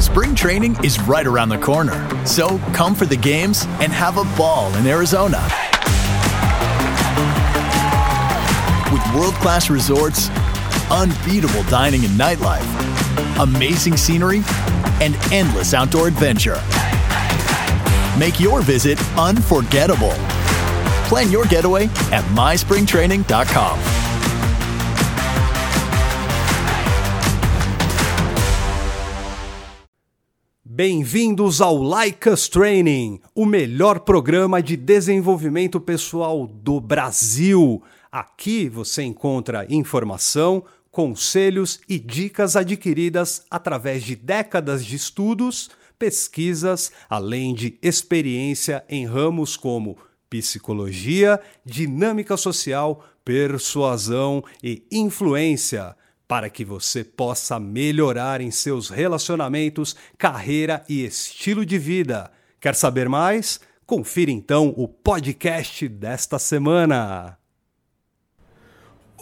Spring training is right around the corner. So come for the games and have a ball in Arizona. With world class resorts, unbeatable dining and nightlife, amazing scenery, and endless outdoor adventure. Make your visit unforgettable. Plan your getaway at myspringtraining.com. Bem-vindos ao Like Training, o melhor programa de desenvolvimento pessoal do Brasil. Aqui você encontra informação, conselhos e dicas adquiridas através de décadas de estudos, pesquisas, além de experiência em ramos como psicologia, dinâmica social, persuasão e influência para que você possa melhorar em seus relacionamentos, carreira e estilo de vida. Quer saber mais? Confira então o podcast desta semana.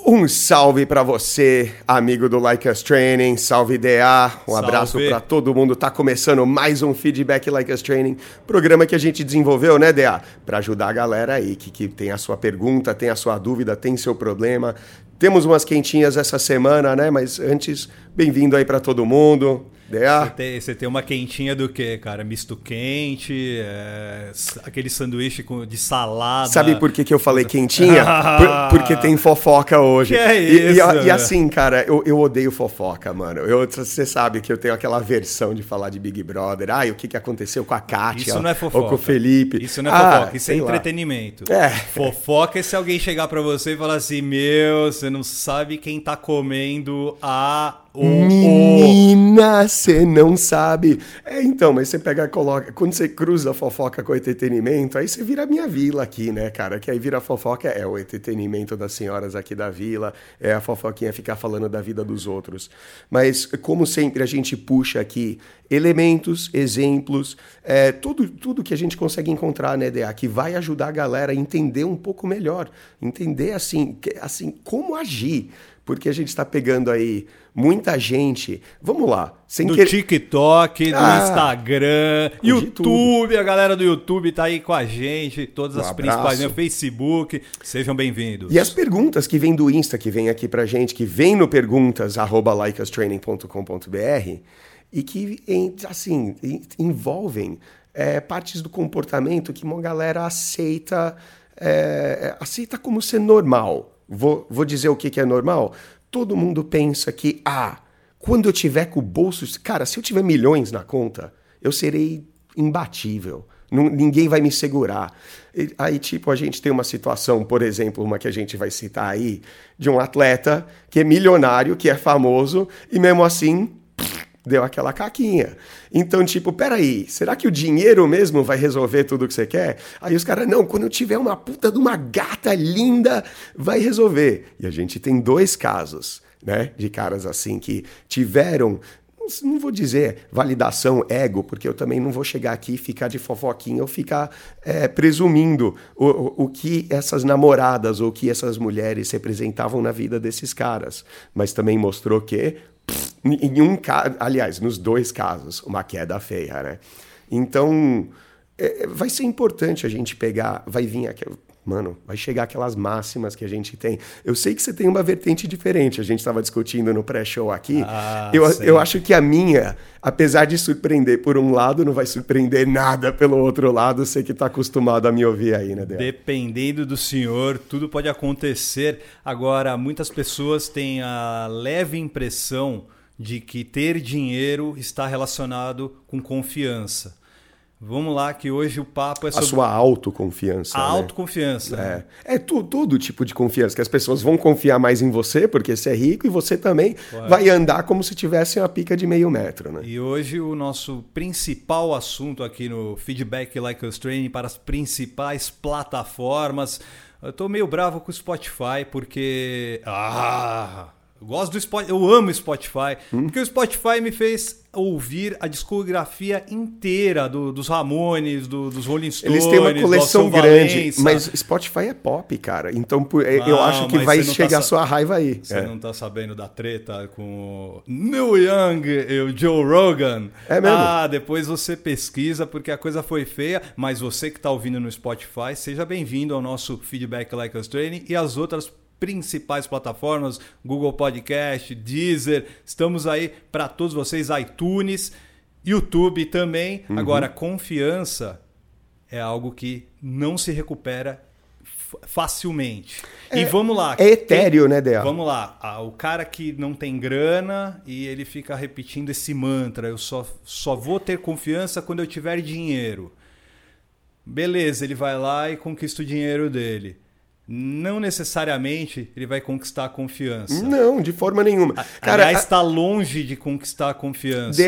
Um salve para você, amigo do Like Us Training, salve DA, um Salve. abraço para todo mundo. Tá começando mais um Feedback Like Us Training, programa que a gente desenvolveu, né, DA? Para ajudar a galera aí que, que tem a sua pergunta, tem a sua dúvida, tem seu problema. Temos umas quentinhas essa semana, né? Mas antes, bem-vindo aí para todo mundo. Você tem, você tem uma quentinha do que, cara? Misto quente, é, aquele sanduíche de salada. sabe por que, que eu falei quentinha? Por- porque tem fofoca hoje. Que é E- e, isso, e velho? assim, cara, eu, eu odeio fofoca, mano. Eu- Você sabe que eu tenho aquela versão de falar de Big Brother. Ai, o que, que aconteceu com a Kátia? Isso não é fofoca. Ou com o Felipe. Isso não é Ah, fofoca, isso é lá. entretenimento. É. Fofoca é se alguém chegar pra você e falar assim: Meu, você não sabe quem tá comendo a. Menina, você não sabe. É, então, mas você pega, coloca. Quando você cruza fofoca com entretenimento, aí você vira a minha vila aqui, né, cara? Que aí vira fofoca, é o entretenimento das senhoras aqui da vila, é a fofoquinha ficar falando da vida dos outros. Mas, como sempre, a gente puxa aqui elementos, exemplos, é, tudo, tudo que a gente consegue encontrar, né, DA, que vai ajudar a galera a entender um pouco melhor. Entender, assim, assim como agir. Porque a gente está pegando aí muita gente. Vamos lá, sem No querer. TikTok, no Ah, Instagram, de YouTube, a galera do YouTube tá aí com a gente, todas Um as abraço. principais, né? Facebook, sejam bem-vindos. E as perguntas que vêm do Insta, que vem aqui pra gente, que vem no perguntas, arroba likeustraining.com.br, e que, assim, em- envolvem é, partes do comportamento que uma galera aceita, é, aceita como ser normal. Vou, vou dizer o que, que é normal? Todo mundo pensa que, ah, quando eu tiver com o bolso... Cara, se eu tiver milhões na conta, eu serei imbatível. Ninguém vai me segurar. Aí, tipo, a gente tem uma situação, por exemplo, uma que a gente vai citar aí, de um atleta que é milionário, que é famoso, e mesmo assim deu aquela caquinha. Então, tipo, peraí, será que o dinheiro mesmo vai resolver tudo que você quer? Aí os caras, não, quando eu tiver uma puta de uma gata linda, vai resolver. E a gente tem dois casos, né, de caras assim que tiveram não vou dizer validação ego, porque eu também não vou chegar aqui e ficar de fofoquinha ou ficar é, presumindo o, o, o que essas namoradas ou que essas mulheres representavam na vida desses caras. Mas também mostrou que, em um aliás, nos dois casos, uma queda feia, né? Então, é, vai ser importante a gente pegar, vai vir aqui, mano, vai chegar aquelas máximas que a gente tem. Eu sei que você tem uma vertente diferente, a gente estava discutindo no pré-show aqui. Ah, eu, sei. eu acho que a minha, apesar de surpreender por um lado, não vai surpreender nada pelo outro lado, você que está acostumado a me ouvir aí, né, Débora? Dependendo do senhor, tudo pode acontecer. Agora, muitas pessoas têm a leve impressão de que ter dinheiro está relacionado com confiança. Vamos lá, que hoje o papo é A sobre sua autoconfiança. a né? autoconfiança. É, é tu- todo tipo de confiança, que as pessoas vão confiar mais em você, porque você é rico, e você também vai andar como se tivesse uma pica de meio metro, né? E hoje o nosso principal assunto aqui no Feedback Like Us Training para as principais plataformas. Eu tô meio bravo com o Spotify porque. Ah! Eu gosto do Spotify, eu amo Spotify, hum? porque o Spotify me fez ouvir a discografia inteira do, dos Ramones, do, dos Rolling Stones. Eles têm uma coleção grande, mas Spotify é pop, cara. Então por, eu acho que vai chegar tá, a sua raiva aí. Você é. não tá sabendo da treta com o Neil Young e o Joe Rogan? É mesmo? Ah, depois você pesquisa porque a coisa foi feia, mas você que tá ouvindo no Spotify, seja bem-vindo ao nosso Feedback Like Us Training e as outras principais plataformas, Google Podcast, Deezer, estamos aí para todos vocês, iTunes, YouTube também. Uhum. Agora, confiança é algo que não se recupera facilmente. É, e vamos lá. É etéreo, tem, né, Dea? Vamos lá. Ah, o cara que não tem grana e ele fica repetindo esse mantra: eu só, só vou ter confiança quando eu tiver dinheiro. Beleza, ele vai lá e conquista o dinheiro dele não necessariamente ele vai conquistar a confiança. Não, de forma nenhuma. Cara, Aliás, está longe de conquistar a confiança.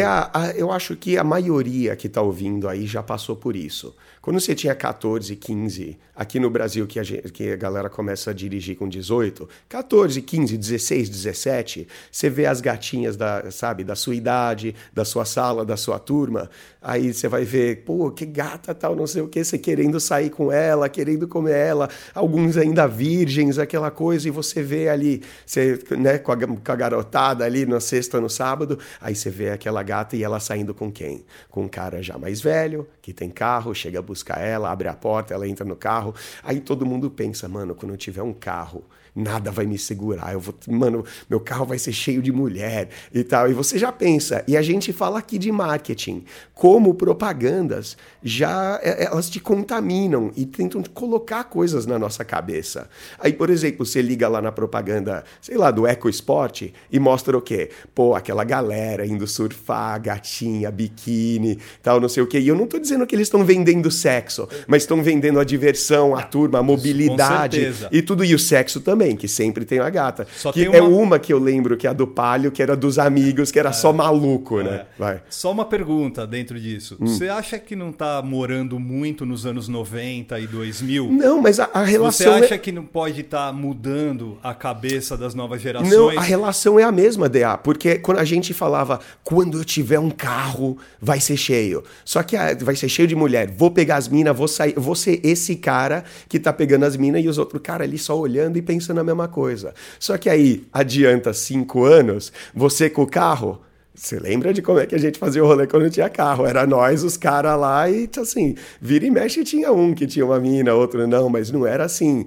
eu acho que a maioria que está ouvindo aí já passou por isso. Quando você tinha 14, 15, aqui no Brasil que a, gente, que a galera começa a dirigir com 18, 14, 15, 16, 17, você vê as gatinhas da, sabe, da sua idade, da sua sala, da sua turma, aí você vai ver, pô, que gata tal, não sei o que, você querendo sair com ela, querendo comer ela, alguns ainda virgens, aquela coisa, e você vê ali, você, né, com a, com a garotada ali na sexta, no sábado, aí você vê aquela gata e ela saindo com quem? Com um cara já mais velho, que tem carro, chega buscar ela, abre a porta, ela entra no carro. Aí todo mundo pensa, mano, quando eu tiver um carro nada vai me segurar. Eu vou, mano, meu carro vai ser cheio de mulher e tal. E você já pensa. E a gente fala aqui de marketing, como propagandas já é, elas te contaminam e tentam colocar coisas na nossa cabeça. Aí, por exemplo, você liga lá na propaganda, sei lá, do EcoSport e mostra o quê? Pô, aquela galera indo surfar, gatinha, biquíni, tal, não sei o quê. E eu não tô dizendo que eles estão vendendo sexo, mas estão vendendo a diversão, a turma, a mobilidade e tudo e o sexo também também, que sempre tem a gata. Só que uma... É uma que eu lembro, que é a do Palio, que era dos amigos, que era é. só maluco, né? É. Vai. Só uma pergunta dentro disso. Hum. Você acha que não está morando muito nos anos 90 e 2000? Não, mas a, a relação. Você acha é... que não pode estar tá mudando a cabeça das novas gerações? Não, a relação é a mesma, DA, porque quando a gente falava, quando eu tiver um carro, vai ser cheio. Só que ah, vai ser cheio de mulher. Vou pegar as minas, vou sair, vou ser esse cara que tá pegando as minas e os outros cara ali só olhando e pensando pensando a mesma coisa. Só que aí adianta cinco anos, você com o carro você lembra de como é que a gente fazia o rolê quando tinha carro? Era nós, os caras lá, e assim, vira e mexe tinha um que tinha uma mina, outro não, mas não era assim.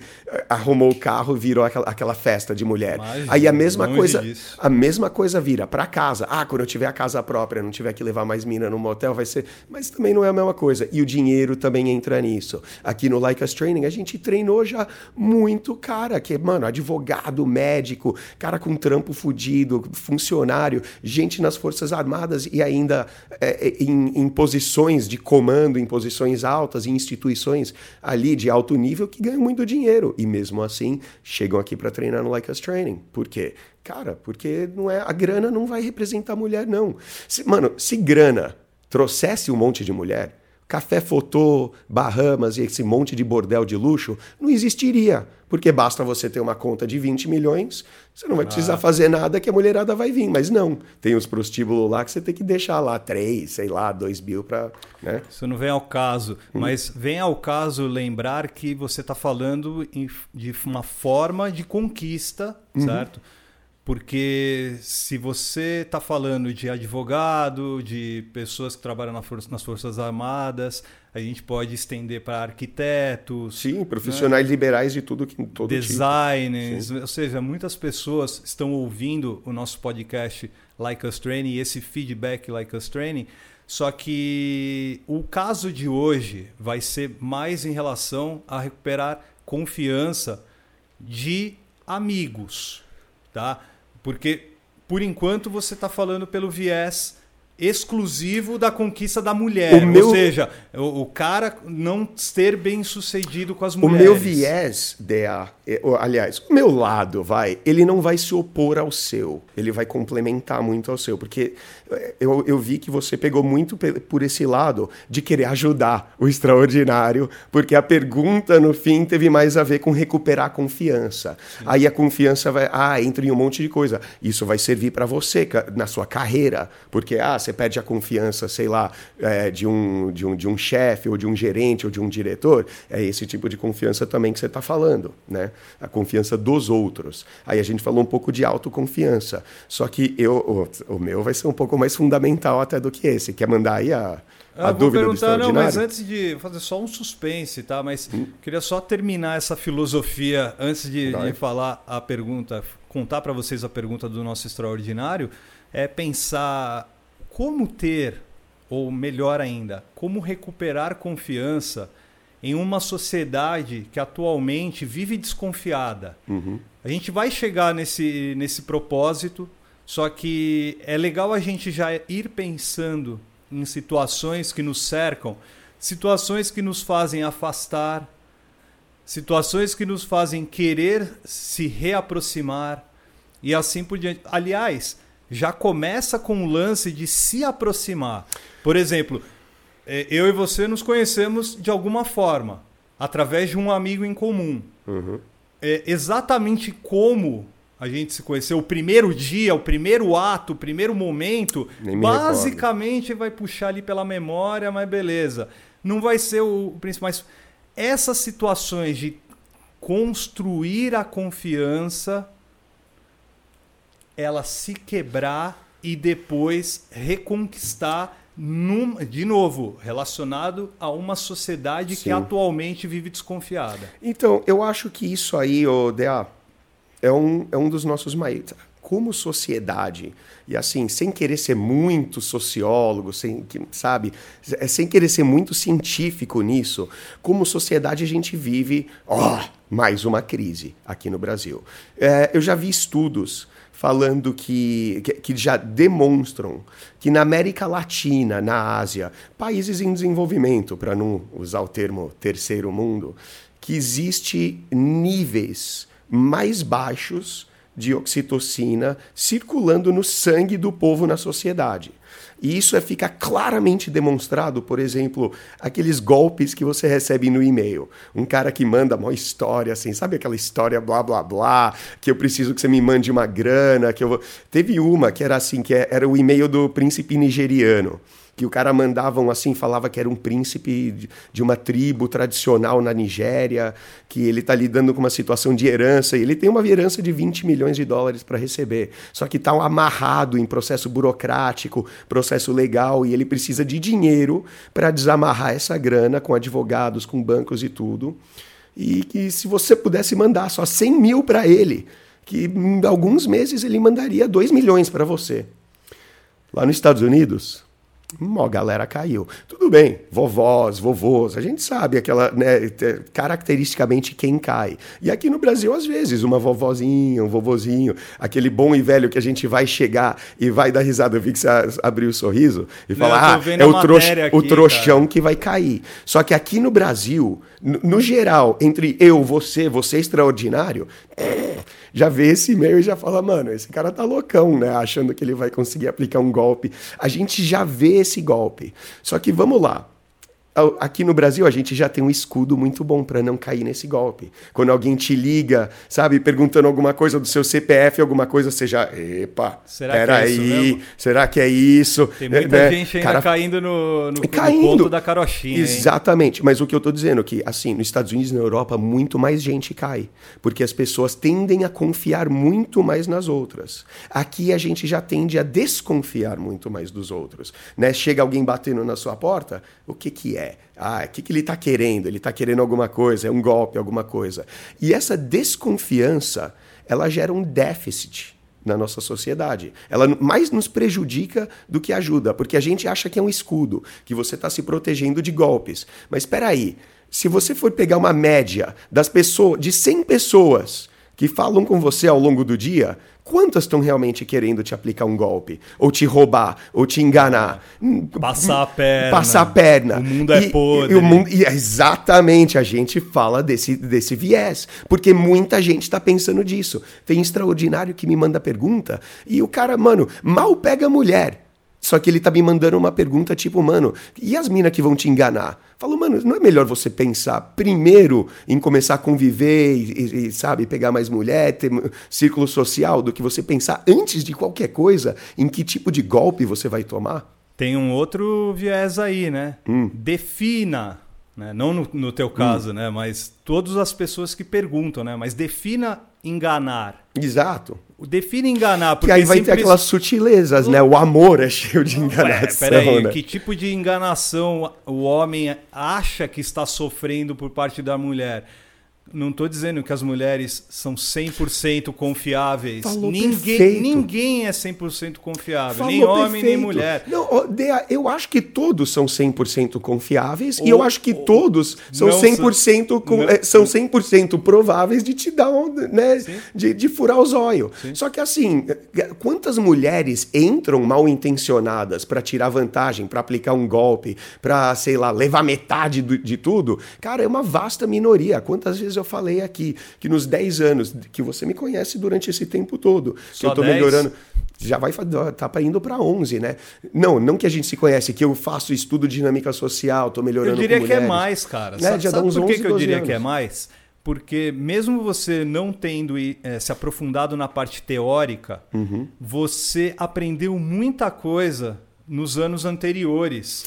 Arrumou o carro, virou aquela, aquela festa de mulher. Aí a mesma coisa, disso. a mesma coisa vira para casa. Ah, quando eu tiver a casa própria, não tiver que levar mais mina no motel, vai ser. Mas também não é a mesma coisa. E o dinheiro também entra nisso. Aqui no Like Us Training, a gente treinou já muito cara, que, mano, advogado, médico, cara com trampo fudido, funcionário, gente nas Forças Armadas e ainda é, é, em, em, posições de comando, em posições altas, em instituições ali de alto nível que ganham muito dinheiro. E mesmo assim chegam aqui para treinar no Like Us Training. Por quê? Cara, porque não é, a grana não vai representar mulher, não. Se, mano, se grana trouxesse um monte de mulher, Café Fotô, Bahamas e esse monte de bordel de luxo não existiria. Porque basta você ter uma conta de 20 milhões, você não vai precisar ah. fazer nada que a mulherada vai vir. Mas não, tem os prostíbulos lá que você tem que deixar lá 3, sei lá, 2 mil para. Né? Isso não vem ao caso. Hum. Mas vem ao caso lembrar que você está falando de uma forma de conquista, uhum. certo? Porque se você está falando de advogado, de pessoas que trabalham nas Forças Armadas, a gente pode estender para arquitetos. Sim, né? profissionais né? liberais de tudo que todo tipo. Designers, tipo. ou seja, muitas pessoas estão ouvindo o nosso podcast Like Us Training e esse feedback Like Us Training. Só que o caso de hoje vai ser mais em relação a recuperar confiança de amigos, tá? Porque, por enquanto, você está falando pelo viés exclusivo da conquista da mulher. O meu- Ou seja, o, o cara não ser bem sucedido com as O mulheres. meu viés, DA, é, o- aliás, o meu lado, vai, ele não vai se opor ao seu, ele vai complementar muito ao seu, porque é, eu, eu vi que você pegou muito por esse lado de querer ajudar o extraordinário, porque a pergunta no fim teve mais a ver com recuperar a confiança. Aí a confiança vai, ah, entra em um monte de coisa. Isso vai servir para você na sua carreira, porque ah, você perde a confiança, sei lá, é, de um, de um, de um chefe, ou de um gerente, ou de um diretor. É esse tipo de confiança também que você está falando, né? A confiança dos outros. Aí a gente falou um pouco de autoconfiança. Só que eu, o, o meu vai ser um pouco mais fundamental até do que esse. Quer mandar aí a, Ah, a vou dúvida do perguntar, não, mas antes de fazer só um suspense, tá? Mas Hum. queria só terminar essa filosofia antes de, de falar a pergunta, contar para vocês a pergunta do nosso extraordinário, é pensar como ter, ou melhor ainda, como recuperar confiança em uma sociedade que atualmente vive desconfiada. Uhum. A gente vai chegar nesse, nesse propósito, só que é legal a gente já ir pensando em situações que nos cercam, situações que nos fazem afastar, situações que nos fazem querer se reaproximar e assim por diante. Aliás, já começa com o lance de se aproximar. Por exemplo, eh, eu e você nos conhecemos de alguma forma, através de um amigo em comum Uhum. é, exatamente como a gente se conheceu, o primeiro dia, o primeiro ato, o primeiro momento, basicamente vai puxar ali pela memória, mas beleza. Não vai ser o, o principal. Mas essas situações de construir a confiança, ela se quebrar e depois reconquistar. num- de novo, relacionado a uma sociedade que Sim. atualmente vive desconfiada. Então, eu acho que isso aí, ô DA, é um, é um dos nossos maiores. Como sociedade, e assim, sem querer ser muito sociólogo, sem, que- sabe, é, sem querer ser muito científico nisso, como sociedade a gente vive, ó, mais uma crise aqui no Brasil. É, eu já vi estudos falando que, que, que já demonstram que na América Latina, na Ásia, países em desenvolvimento, para não usar o termo terceiro mundo, que existe níveis mais baixos de oxitocina circulando no sangue do povo na sociedade. E isso é, fica claramente demonstrado, por exemplo, aqueles golpes que você recebe no e-mail. Um cara que manda uma história, assim, sabe aquela história blá blá blá, que eu preciso que você me mande uma grana, que eu vou. Teve uma que era assim, que era o e-mail do príncipe nigeriano que o cara mandavam assim, falava que era um príncipe de- uma tribo tradicional na Nigéria, que ele está lidando com uma situação de herança, e ele tem uma herança de 20 milhões de dólares para receber. Só que está amarrado em processo burocrático, processo legal, e ele precisa de dinheiro para desamarrar essa grana com advogados, com bancos e tudo. E que se você pudesse mandar só 100 mil para ele, que em alguns meses ele mandaria 2 milhões para você. Lá nos Estados Unidos, uma galera caiu. Tudo bem, vovós, vovôs, a gente sabe aquela, né, te- caracteristicamente quem cai. E aqui no Brasil, às vezes, uma vovozinha, um vovozinho, aquele bom e velho que a gente vai chegar e vai dar risada. Eu vi que você abriu o sorriso e falar, ah, é o, trouxa, matéria o aqui, trouxão que vai cair. Só que aqui no Brasil, no, no geral, entre eu, você, você extraordinário, já vê esse e-mail e já fala, mano, esse cara tá loucão, né? Achando que ele vai conseguir aplicar um golpe. A gente já vê esse golpe. Só que vamos lá. Aqui no Brasil, a gente já tem um escudo muito bom para não cair nesse golpe. Quando alguém te liga, sabe, perguntando alguma coisa do seu CPF, alguma coisa, você já. Epa, Será que é será que é isso? Tem muita Né? gente ainda Cara, caindo no, no, no caindo. conto da carochinha. hein? Exatamente, mas o que eu tô dizendo é que, assim, nos Estados Unidos e na Europa, muito mais gente cai, porque as pessoas tendem a confiar muito mais nas outras. Aqui a gente já tende a desconfiar muito mais dos outros, né? Chega alguém batendo na sua porta, o que que é? Ah, o que que ele tá querendo? Ele tá querendo alguma coisa, é um golpe, alguma coisa. E essa desconfiança, ela gera um déficit na nossa sociedade. Ela mais nos prejudica do que ajuda, porque a gente acha que é um escudo, que você está se protegendo de golpes. Mas espera aí, se você for pegar uma média das pessoas, de 100 pessoas que falam com você ao longo do dia, quantas estão realmente querendo te aplicar um golpe? Ou te roubar? Ou te enganar? Passar a perna. Passar a perna. O mundo é podre. E, o mundo, e exatamente, a gente fala desse, desse viés. Porque muita gente está pensando disso. Tem extraordinário que me manda pergunta e o cara, mano, mal pega a mulher. Só que ele tá me mandando uma pergunta tipo, mano, e as minas que vão te enganar? Falou, mano, não é melhor você pensar primeiro em começar a conviver e, e, sabe, pegar mais mulher, ter círculo social, do que você pensar antes de qualquer coisa em que tipo de golpe você vai tomar? Tem um outro viés aí, né? Hum. Defina, né? não no, no teu caso, hum. né? Mas todas as pessoas que perguntam, né? Mas defina enganar. Exato. Define enganar. Porque que aí vai ter aquelas sutilezas, né? O amor é cheio de enganação. Ué, peraí, né? que tipo de enganação o homem acha que está sofrendo por parte da mulher? Não estou dizendo que as mulheres são 100% confiáveis. Falou ninguém, ninguém é 100% confiável, Falou nem homem perfeito. nem mulher. Não, eu acho que todos são 100% confiáveis ou, e eu acho que ou, todos são 100%, com, não, é, são 100 prováveis de te dar um, né, de, de furar os olhos. Só que assim, quantas mulheres entram mal intencionadas para tirar vantagem, para aplicar um golpe, para, sei lá, levar metade do, de tudo? Cara, é uma vasta minoria. Quantas vezes eu eu falei aqui, que nos 10 anos que você me conhece durante esse tempo todo, Só que eu estou melhorando já vai tá indo para 11, né? Não, não que a gente se conhece, que eu faço estudo de dinâmica social, tô melhorando Eu diria que é mais, cara. Né? Já Sabe por que, que eu diria anos. que é mais? Porque mesmo você não tendo é, se aprofundado na parte teórica, uhum. você aprendeu muita coisa nos anos anteriores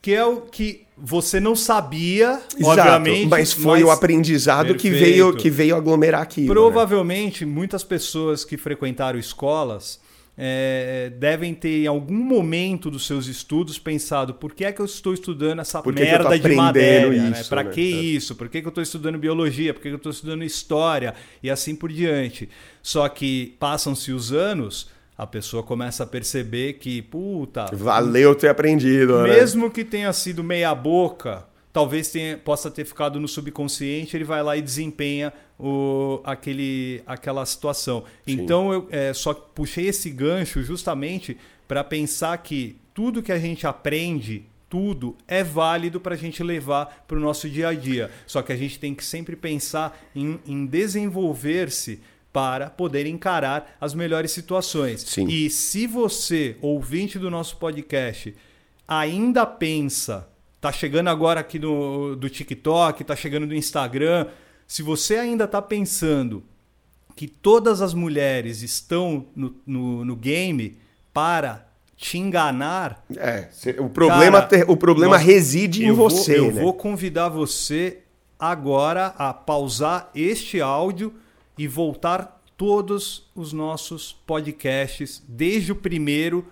que é o que você não sabia, Exato, obviamente. Mas foi mas... o aprendizado que veio, que veio aglomerar aqui. Né? Provavelmente, né? muitas pessoas que frequentaram escolas é, devem ter, em algum momento dos seus estudos, pensado por que é que eu estou estudando essa que merda que de matéria? Né? Para né? que é. isso? Por que, que eu estou estudando biologia? Por que, que eu estou estudando história? E assim por diante. Só que passam-se os anos a pessoa começa a perceber que, puta. Valeu ter aprendido, né? Mesmo que tenha sido meia-boca, talvez tenha, possa ter ficado no subconsciente, ele vai lá e desempenha o, aquele, aquela situação. Sim. Então eu é, só puxei esse gancho justamente para pensar que tudo que a gente aprende tudo é válido para a gente levar para o nosso dia a dia. Só que a gente tem que sempre pensar em, em desenvolver-se para poder encarar as melhores situações. Sim. E se você, ouvinte do nosso podcast, ainda pensa, tá chegando agora aqui no, do TikTok, tá chegando do Instagram, se você ainda está pensando que todas as mulheres estão no, no, no game para te enganar. É, o problema, cara, o problema nós, reside em você. Vou, eu né? vou convidar você agora a pausar este áudio e voltar todos os nossos podcasts, desde o primeiro,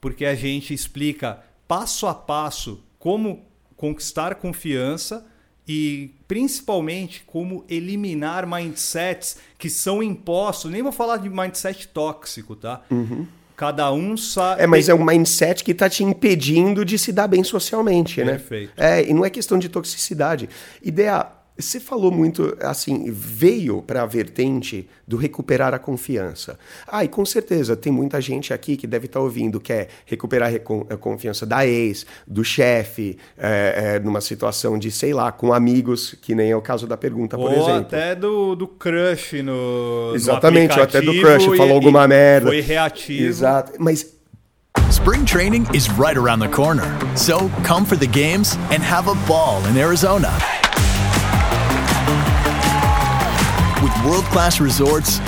porque a gente explica passo a passo como conquistar confiança e principalmente como eliminar mindsets que são impostos. Nem vou falar de mindset tóxico, tá? Uhum. Cada um sabe. É, mas é um mindset que está te impedindo de se dar bem socialmente, né? Perfeito. É, e não é questão de toxicidade. Ideia você falou muito, assim, veio para a vertente do recuperar a confiança. Ah, e com certeza tem muita gente aqui que deve estar tá ouvindo que é recuperar a confiança da ex, do chefe, é, é, numa situação de, sei lá, com amigos, que nem é o caso da pergunta, por ou exemplo. até do, do crush no. Exatamente, ou até do crush, e, falou alguma merda. Foi reativo. Exato, mas Spring training is right around the corner. So come for the games and have a ball in Arizona. With world class resorts,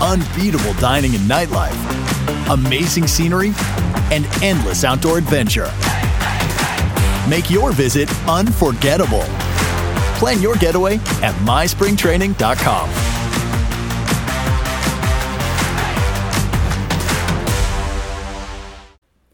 unbeatable dining and nightlife, amazing scenery, and endless outdoor adventure. Make your visit unforgettable. Plan your getaway at myspringtraining.com.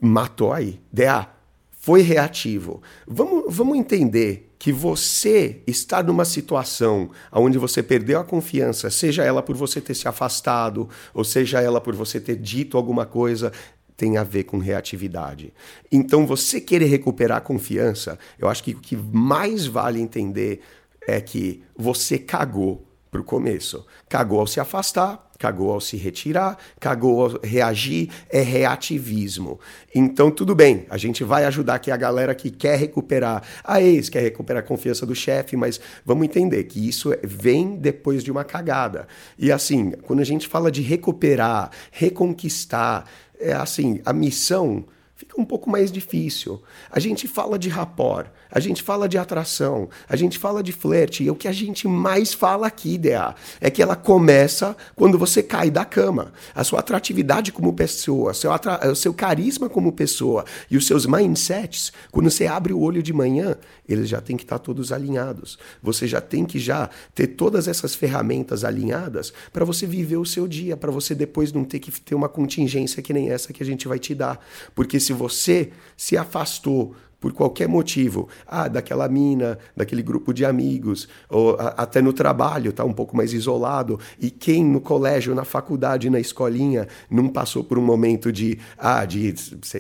Matou aí. DA, foi reativo. Vamos, vamos entender que você está numa situação onde você perdeu a confiança, seja ela por você ter se afastado, ou seja ela por você ter dito alguma coisa, tem a ver com reatividade. Então, você querer recuperar a confiança, eu acho que o que mais vale entender é que você cagou para o começo. Cagou ao se afastar, cagou ao se retirar, cagou ao reagir, é reativismo. Então, tudo bem, a gente vai ajudar aqui a galera que quer recuperar a ex, quer recuperar a confiança do chefe, mas vamos entender que isso vem depois de uma cagada. E assim, quando a gente fala de recuperar, reconquistar, é assim, a missão fica um pouco mais difícil. A gente fala de rapport, a gente fala de atração, a gente fala de flerte, e o que a gente mais fala aqui, DA, é que ela começa quando você cai da cama. A sua atratividade como pessoa, seu o seu carisma como pessoa e os seus mindsets, quando você abre o olho de manhã, eles já têm que estar todos alinhados. Você já tem que já ter todas essas ferramentas alinhadas para você viver o seu dia, para você depois não ter que ter uma contingência que nem essa que a gente vai te dar. Porque se você se afastou por qualquer motivo, ah, daquela mina, daquele grupo de amigos, ou a, até no trabalho, tá um pouco mais isolado, e quem no colégio, na faculdade, na escolinha, não passou por um momento de, ah, de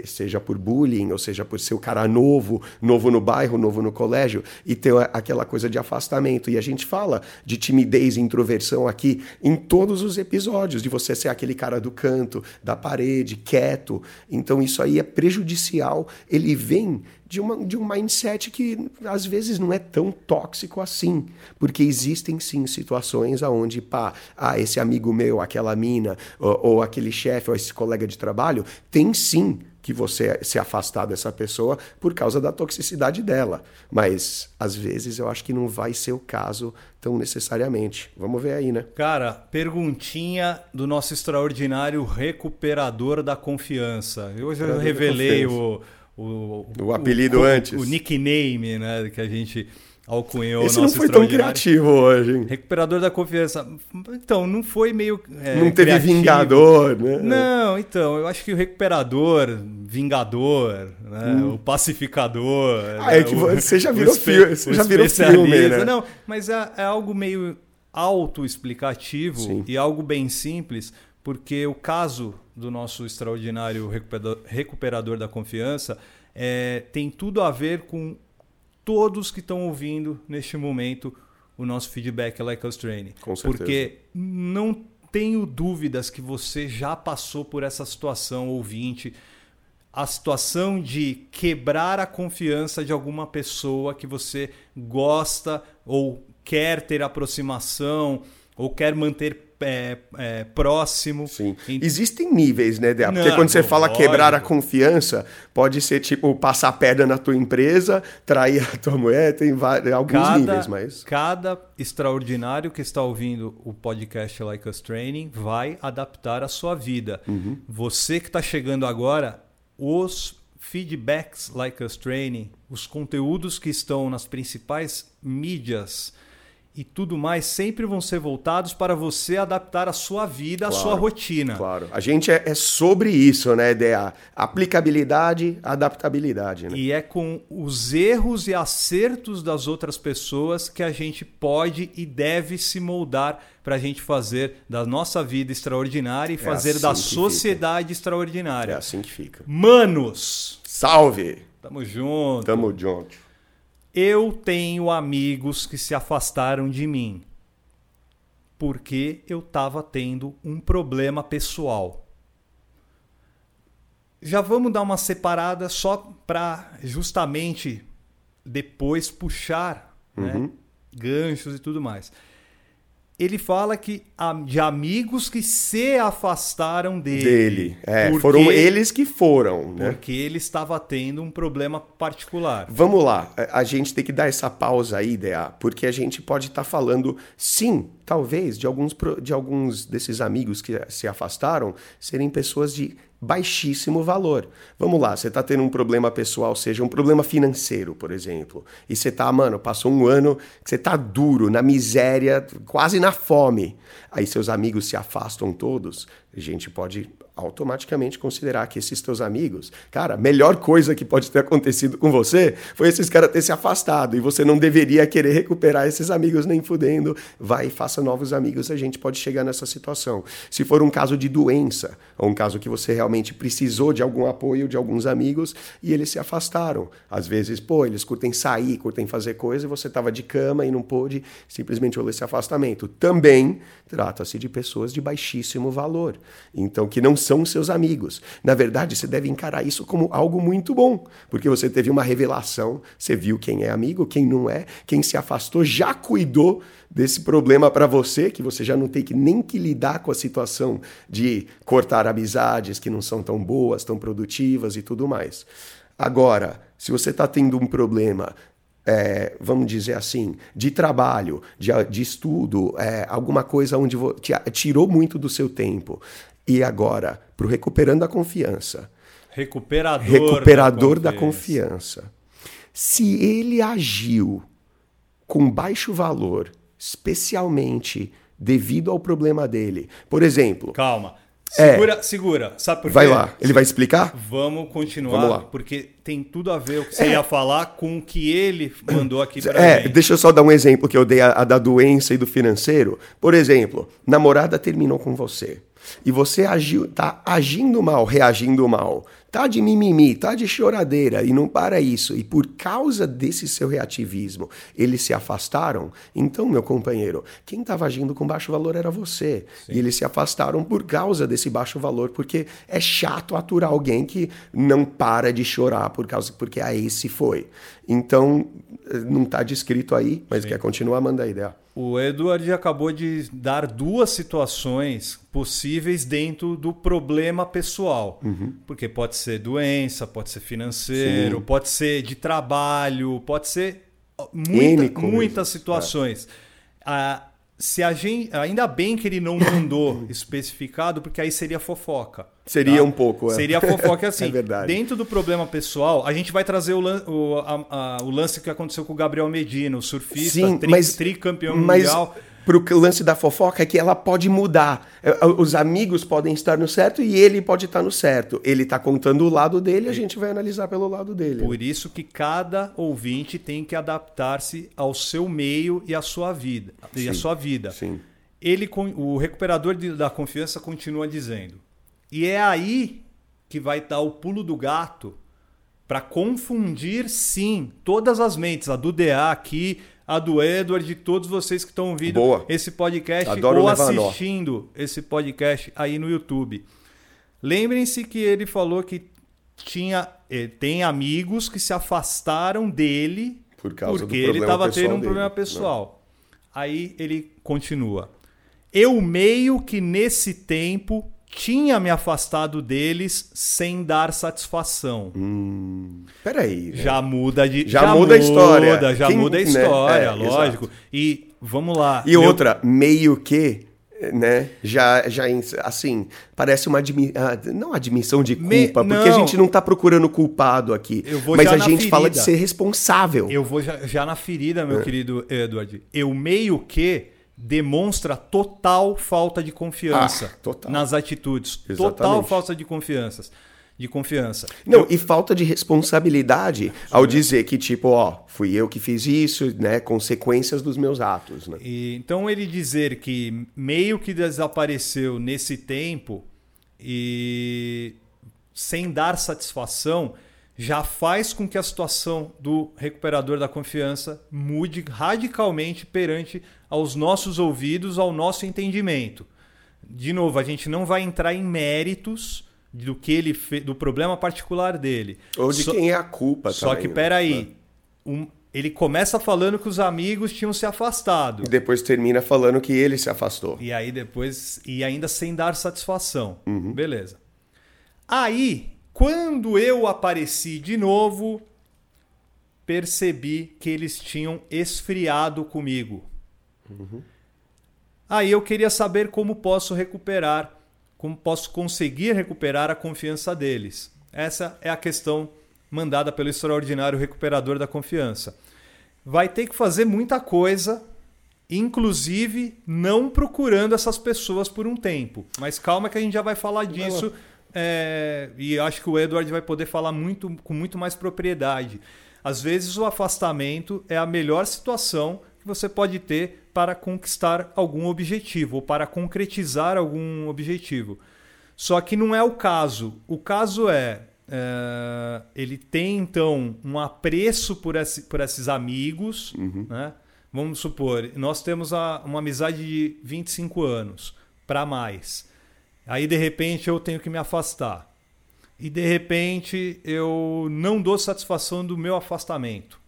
seja por bullying, ou seja por ser o cara novo, novo no bairro, novo no colégio, e ter aquela coisa de afastamento. E a gente fala de timidez e introversão aqui em todos os episódios, de você ser aquele cara do canto, da parede, quieto. Então isso aí é prejudicial, ele vem de, uma, de um mindset que às vezes não é tão tóxico assim. Porque existem sim situações onde, pá, ah, esse amigo meu, aquela mina, ou, ou aquele chefe, ou esse colega de trabalho, tem sim que você se afastar dessa pessoa por causa da toxicidade dela. Mas às vezes eu acho que não vai ser o caso tão necessariamente. Vamos ver aí, né? Cara, perguntinha do nosso extraordinário recuperador da confiança. Eu já revelei o o, o apelido o, antes. O, nickname, né, que a gente alcunhou. Esse não foi tão criativo hoje. Hein? Recuperador da confiança. Então, não foi meio. É, não teve criativo. vingador, né? Não, então, eu acho que o recuperador, vingador, né? hum. o pacificador. Ah, né? é que você já virou, filme, você já virou filme, né? Não, mas é, é algo meio autoexplicativo e algo bem simples, porque o caso do nosso extraordinário recuperador, da confiança é, tem tudo a ver com todos que estão ouvindo neste momento o nosso feedback Like Us Training. Com certeza. Porque não tenho dúvidas que você já passou por essa situação, ouvinte. A situação de quebrar a confiança de alguma pessoa que você gosta ou quer ter aproximação ou quer manter é, é, próximo. Sim. Existem níveis, né, Dea? Porque Não, quando você fala lógico. quebrar a confiança, pode ser tipo passar pedra na tua empresa, trair a tua mulher, tem vários, alguns cada, níveis, mas. Cada extraordinário que está ouvindo o podcast Like Us Training vai adaptar a sua vida. Uhum. Você que está chegando agora, os feedbacks Like Us Training, os conteúdos que estão nas principais mídias e tudo mais sempre vão ser voltados para você adaptar a sua vida, claro, a sua rotina. Claro. A gente é, é sobre isso, né, ideia aplicabilidade, adaptabilidade. Né? E é com os erros e acertos das outras pessoas que a gente pode e deve se moldar para a gente fazer da nossa vida extraordinária e é fazer assim da sociedade fica. extraordinária. É assim que fica. Manos! Salve! Tamo junto. Tamo junto. Eu tenho amigos que se afastaram de mim porque eu estava tendo um problema pessoal. Já vamos dar uma separada só para justamente depois puxar né, uhum. né, ganchos e tudo mais ele fala que de amigos que se afastaram dele. Dele, é, porque, foram eles que foram, né? Porque ele estava tendo um problema particular. Vamos lá, a gente tem que dar essa pausa aí, DA, porque a gente pode estar tá falando, sim, talvez, de alguns, de alguns desses amigos que se afastaram serem pessoas de baixíssimo valor. Vamos lá, você está tendo um problema pessoal, seja um problema financeiro, por exemplo, e você está, mano, passou um ano que você está duro, na miséria, quase na fome. Aí seus amigos se afastam todos, a gente pode automaticamente considerar que esses teus amigos, cara, a melhor coisa que pode ter acontecido com você foi esses caras ter se afastado e você não deveria querer recuperar esses amigos nem fudendo. Vai e faça novos amigos, a gente pode chegar nessa situação. Se for um caso de doença, ou um caso que você realmente precisou de algum apoio de alguns amigos e eles se afastaram. Às vezes, pô, eles curtem sair, curtem fazer coisa e você estava de cama e não pôde, simplesmente houve esse afastamento. Também trata-se de pessoas de baixíssimo valor, então que não são seus amigos. Na verdade, você deve encarar isso como algo muito bom, porque você teve uma revelação, você viu quem é amigo, quem não é, quem se afastou, já cuidou desse problema para você, que você já não tem que nem que lidar com a situação de cortar amizades que não são tão boas, tão produtivas e tudo mais. Agora, se você está tendo um problema é, vamos dizer assim, de trabalho, de, de estudo, é, alguma coisa onde te, tirou muito do seu tempo, e agora, para o Recuperando a Confiança. Recuperador, recuperador da, confiança. da confiança. Se ele agiu com baixo valor, especialmente devido ao problema dele. Por exemplo. Calma. Segura, é, segura. Sabe por quê? Vai lá. Ele vai explicar? Vamos continuar. Vamos lá. Porque tem tudo a ver o que você é. ia falar com o que ele mandou aqui pra é, gente. Deixa eu só dar um exemplo que eu dei a, a da doença e do financeiro. Por exemplo, namorada terminou com você e você agiu, tá agindo mal, reagindo mal, tá de mimimi, tá de choradeira e não para isso, e por causa desse seu reativismo, eles se afastaram, então, meu companheiro, quem estava agindo com baixo valor era você. Sim. E eles se afastaram por causa desse baixo valor, porque é chato aturar alguém que não para de chorar por causa porque aí se foi. Então, não está descrito aí, mas Sim. quer continuar, manda a ideia. O Edward acabou de dar duas situações possíveis dentro do problema pessoal. Uhum. Porque pode ser doença, pode ser financeiro, Sim. pode ser de trabalho, pode ser muita, muitas situações. É. Ah, se a gente, ainda bem que ele não mandou especificado, porque aí seria fofoca. Seria tá? um pouco, é. Seria fofoca assim. é verdade. Dentro do problema pessoal, a gente vai trazer o, lan o, a, a, o lance que aconteceu com o Gabriel Medina, o surfista, Sim, tri, mas, tricampeão mas, mundial para o lance da fofoca é que ela pode mudar. É, é, os amigos podem estar no certo e ele pode estar no certo. Ele está contando o lado dele, a gente vai analisar pelo lado dele. Por isso que cada ouvinte tem que adaptar-se ao seu meio e à sua vida. Sim, e à sua vida. Sim. Ele, o recuperador da confiança continua dizendo. E é aí que vai dar o pulo do gato para confundir, sim, todas as mentes. A do DA aqui, a do Edward, de todos vocês que estão ouvindo Boa. esse podcast Adoro ou assistindo esse podcast aí no YouTube. Lembrem-se que ele falou que tinha, eh, tem amigos que se afastaram dele Por causa porque ele estava tendo um dele. problema pessoal. Não. Aí ele continua. Eu meio que nesse tempo tinha me afastado deles sem dar satisfação. Hum, peraí. Já muda de. Já, já muda, a história. Já Quem, muda a né? história, né? é, lógico. Exato. E vamos lá. E meu... outra, meio que. Né? Já, já assim, parece uma admi ah, não admissão de culpa, Me... porque a gente não está procurando culpado aqui. mas a gente ferida. fala de ser responsável. Eu vou já, já na ferida, meu é. querido Edward. Eu meio que demonstra total falta de confiança ah, nas atitudes. Exatamente. Total falta de confiança. De confiança. Não, eu... e falta de responsabilidade ao dizer que, tipo, ó, fui eu que fiz isso, né? Consequências dos meus atos. Né? E, então ele dizer que meio que desapareceu nesse tempo e sem dar satisfação já faz com que a situação do recuperador da confiança mude radicalmente perante aos nossos ouvidos, ao nosso entendimento. De novo, a gente não vai entrar em méritos do que ele fe... do problema particular dele. Ou de quem é a culpa Só também, que peraí, né? um, ele começa falando que os amigos tinham se afastado. E depois termina falando que ele se afastou. E aí depois e ainda sem dar satisfação. Uhum. Beleza. Aí quando eu apareci de novo, percebi que eles tinham esfriado comigo. Uhum. Aí eu queria saber como posso recuperar, como posso conseguir recuperar a confiança deles. Essa é a questão mandada pelo extraordinário recuperador da confiança. Vai ter que fazer muita coisa inclusive não procurando essas pessoas por um tempo. Mas calma que a gente já vai falar disso. É, e acho que o Edward vai poder falar muito, com muito mais propriedade. Às vezes o afastamento é a melhor situação que você pode ter para conquistar algum objetivo ou para concretizar algum objetivo. Só que não é o caso. O caso é, é ele tem então um apreço por, esse, por esses amigos, Uhum. né? Vamos supor, nós temos a, uma amizade de 25 anos para mais. Aí de repente eu tenho que me afastar. E de repente eu não dou satisfação do meu afastamento.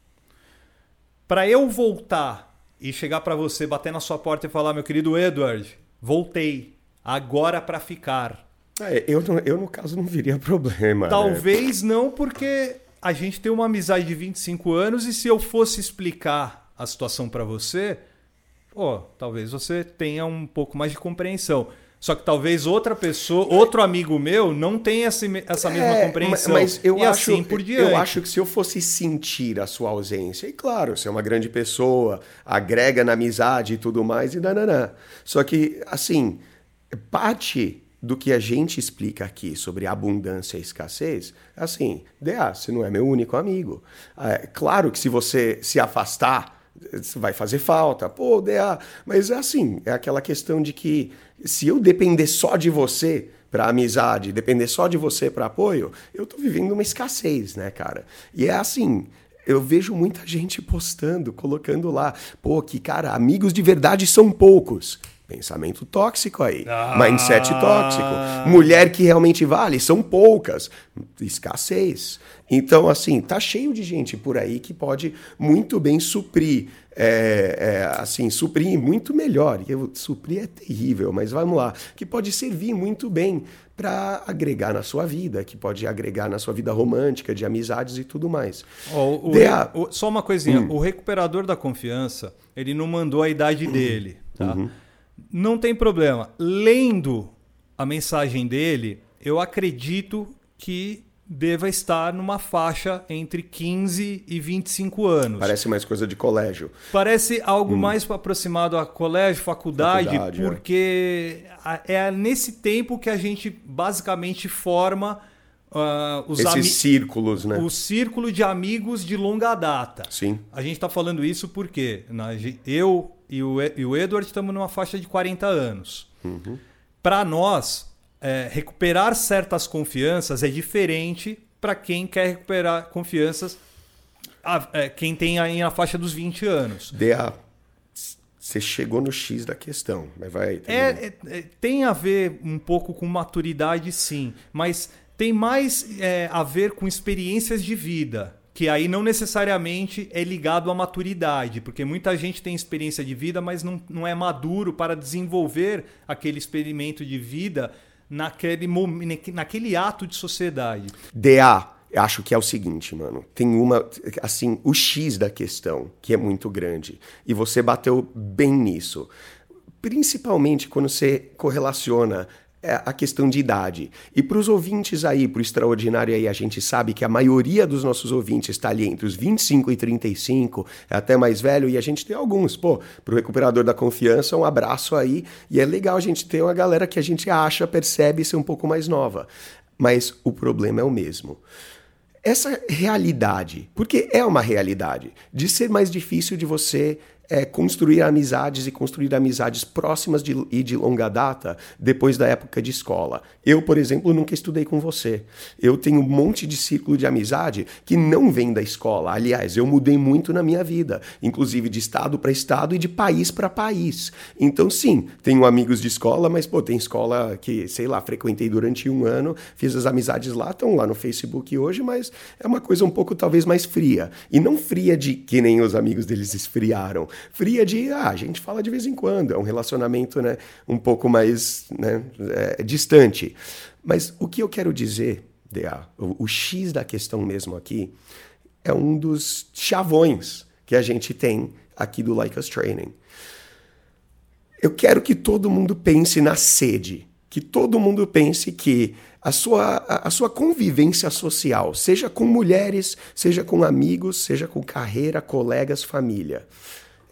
Para eu voltar e chegar para você, bater na sua porta e falar, meu querido Edward, voltei, agora para ficar. É, eu, eu, no caso, não viria problema. né? Talvez não, porque a gente tem uma amizade de 25 anos e se eu fosse explicar a situação para você, pô, talvez você tenha um pouco mais de compreensão. Só que talvez outra pessoa, outro amigo meu, não tenha essa mesma É, compreensão. Mas eu e acho, assim por diante. eu acho que se eu fosse sentir a sua ausência, e claro, você é uma grande pessoa, agrega na amizade e tudo mais, e nananã. Só que, assim, parte do que a gente explica aqui sobre abundância e escassez, assim, DA, você não é meu único amigo. É, claro que se você se afastar, isso vai fazer falta. Pô, DA, mas é assim, é aquela questão de que se eu depender só de você para amizade, depender só de você para apoio, eu tô vivendo uma escassez, né, cara? E é assim, eu vejo muita gente postando, colocando lá, pô, que cara, amigos de verdade são poucos. Pensamento tóxico aí. Ah. Mindset tóxico. Mulher que realmente vale, são poucas. Escassez. Então, assim, tá cheio de gente por aí que pode muito bem suprir. é, é, assim, suprir muito melhor. E eu- Suprir é terrível, mas vamos lá. Que pode servir muito bem para agregar na sua vida, que pode agregar na sua vida romântica, de amizades e tudo mais. Ó, o- DA. o- só uma coisinha, Hum. o recuperador da confiança, ele não mandou a idade dele, tá? Uhum. Não tem problema. Lendo a mensagem dele, eu acredito que deva estar numa faixa entre 15 e 25 anos. Parece mais coisa de colégio. Parece algo mais aproximado a colégio, faculdade, Hum. Faculdade, é. porque a- é nesse tempo que a gente basicamente forma ah, os Esses círculos, né? o círculo de amigos de longa data. Sim. A gente está falando isso porque na- eu e o, E- o Edward estamos numa faixa de 40 anos. Uhum. Para nós, é, recuperar certas confianças é diferente para quem quer recuperar confianças, a- é, quem tem aí na faixa dos 20 anos. DA, você chegou no X da questão, mas vai. termina. É, é, é, tem a ver um pouco com maturidade, sim, mas tem mais é, a ver com experiências de vida, que aí não necessariamente é ligado à maturidade, porque muita gente tem experiência de vida, mas não, não é maduro para desenvolver aquele experimento de vida naquele, naquele ato de sociedade. DA, acho que é o seguinte, mano. Tem uma. Assim, o X da questão, que é muito grande. E você bateu bem nisso. Principalmente quando você correlaciona a questão de idade. E para os ouvintes aí, para o extraordinário aí, a gente sabe que a maioria dos nossos ouvintes está ali entre os 25 e 35, é até mais velho, e a gente tem alguns. Pô, para o recuperador da confiança, um abraço aí. E é legal a gente ter uma galera que a gente acha, percebe ser um pouco mais nova. Mas o problema é o mesmo essa realidade, porque é uma realidade, de ser mais difícil de você é, construir amizades e construir amizades próximas de, e de longa data depois da época de escola. Eu, por exemplo, nunca estudei com você. Eu tenho um monte de círculo de amizade que não vem da escola. Aliás, eu mudei muito na minha vida, inclusive de estado para estado e de país para país. Então, sim, tenho amigos de escola, mas pô, tem escola que, sei lá, frequentei durante um ano, fiz as amizades lá, estão lá no Facebook hoje, mas é uma coisa um pouco talvez mais fria. E não fria de que nem os amigos deles esfriaram. Fria de, ah, a gente fala de vez em quando, é um relacionamento né, um pouco mais né, é, distante. Mas o que eu quero dizer, DA, o, o X da questão mesmo aqui, é um dos chavões que a gente tem aqui do Like Us Training. Eu quero que todo mundo pense na sede, que todo mundo pense que a sua, a, a sua convivência social, seja com mulheres, seja com amigos, seja com carreira, colegas, família,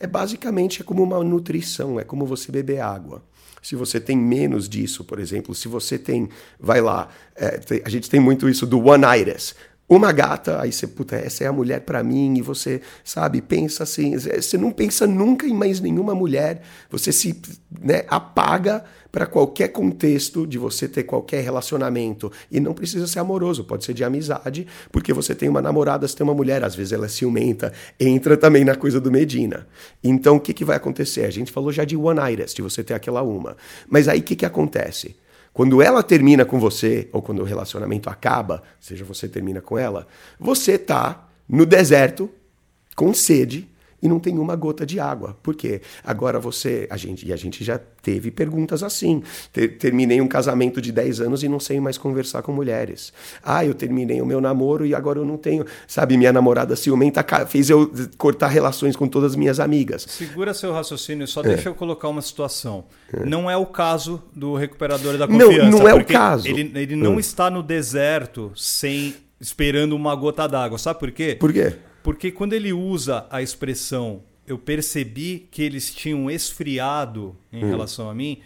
é basicamente é como uma nutrição, é como você beber água. Se você tem menos disso, por exemplo, se você tem, vai lá, é, tem, a gente tem muito isso do one itis. Uma gata, aí você, puta, essa é a mulher para mim, e você, sabe, pensa assim, você não pensa nunca em mais nenhuma mulher, você se né, apaga para qualquer contexto de você ter qualquer relacionamento. E não precisa ser amoroso, pode ser de amizade, porque você tem uma namorada, você tem uma mulher, às vezes ela é ciumenta, entra também na coisa do Medina. Então o que, que vai acontecer? A gente falou já de one itis, de você ter aquela uma. Mas aí o que, que acontece? Quando ela termina com você, ou quando o relacionamento acaba, seja você termina com ela, você tá no deserto, com sede, e não tem uma gota de água. Por quê? Agora você. A gente, e a gente já teve perguntas assim. Ter, terminei um casamento de 10 anos e não sei mais conversar com mulheres. Ah, eu terminei o meu namoro e agora eu não tenho. Sabe, minha namorada ciumenta fez eu cortar relações com todas as minhas amigas. Segura seu raciocínio, só é. deixa eu colocar uma situação. É. Não é o caso do recuperador da confiança. Não, não é o caso. Ele, ele não hum. está no deserto sem esperando uma gota d'água. Sabe por quê? Por quê? Porque quando ele usa a expressão eu percebi que eles tinham esfriado em hum. relação a mim,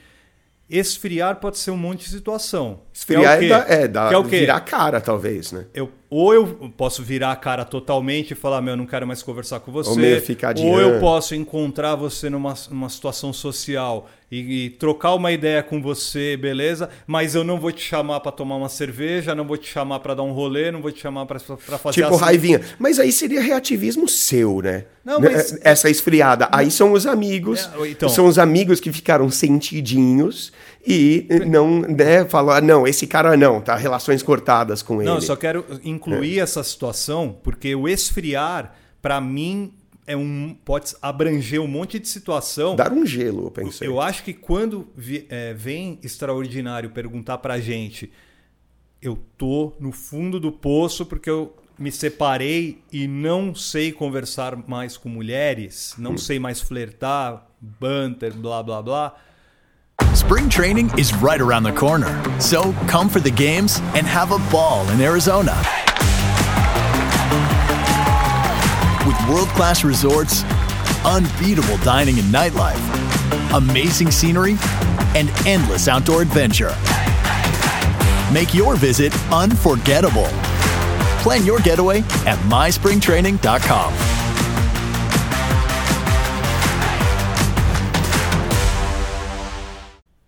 esfriar pode ser um monte de situação. Esfriar é, é, da, é, da, é o quê? virar a cara, talvez, né? Eu, ou eu posso virar a cara totalmente e falar, meu, eu não quero mais conversar com você. Ou, meio ficar ou eu posso encontrar você numa, numa situação social e, e, trocar uma ideia com você, beleza? Mas eu não vou te chamar para tomar uma cerveja, não vou te chamar para dar um rolê, não vou te chamar para fazer Tipo assim. raivinha. Mas aí seria reativismo seu, né? Não, mas... Essa esfriada. Aí são os amigos. É, então... São os amigos que ficaram sentidinhos e não, né, falar, não, esse cara não, tá? Relações cortadas com ele. Não, eu só quero incluir é. essa situação, porque o esfriar, para mim, é um pode abranger um monte de situação. Dar um gelo, eu pensei. Eu acho que quando vi, é, vem extraordinário perguntar pra gente, eu tô no fundo do poço porque eu me separei e não sei conversar mais com mulheres, não hum. sei mais flertar, banter, blá blá blá. Spring training is right around the corner. So come for the games and have a ball in Arizona. With world class resorts, unbeatable dining and nightlife, amazing scenery, and endless outdoor adventure. Make your visit unforgettable. Plan your getaway at myspringtraining.com.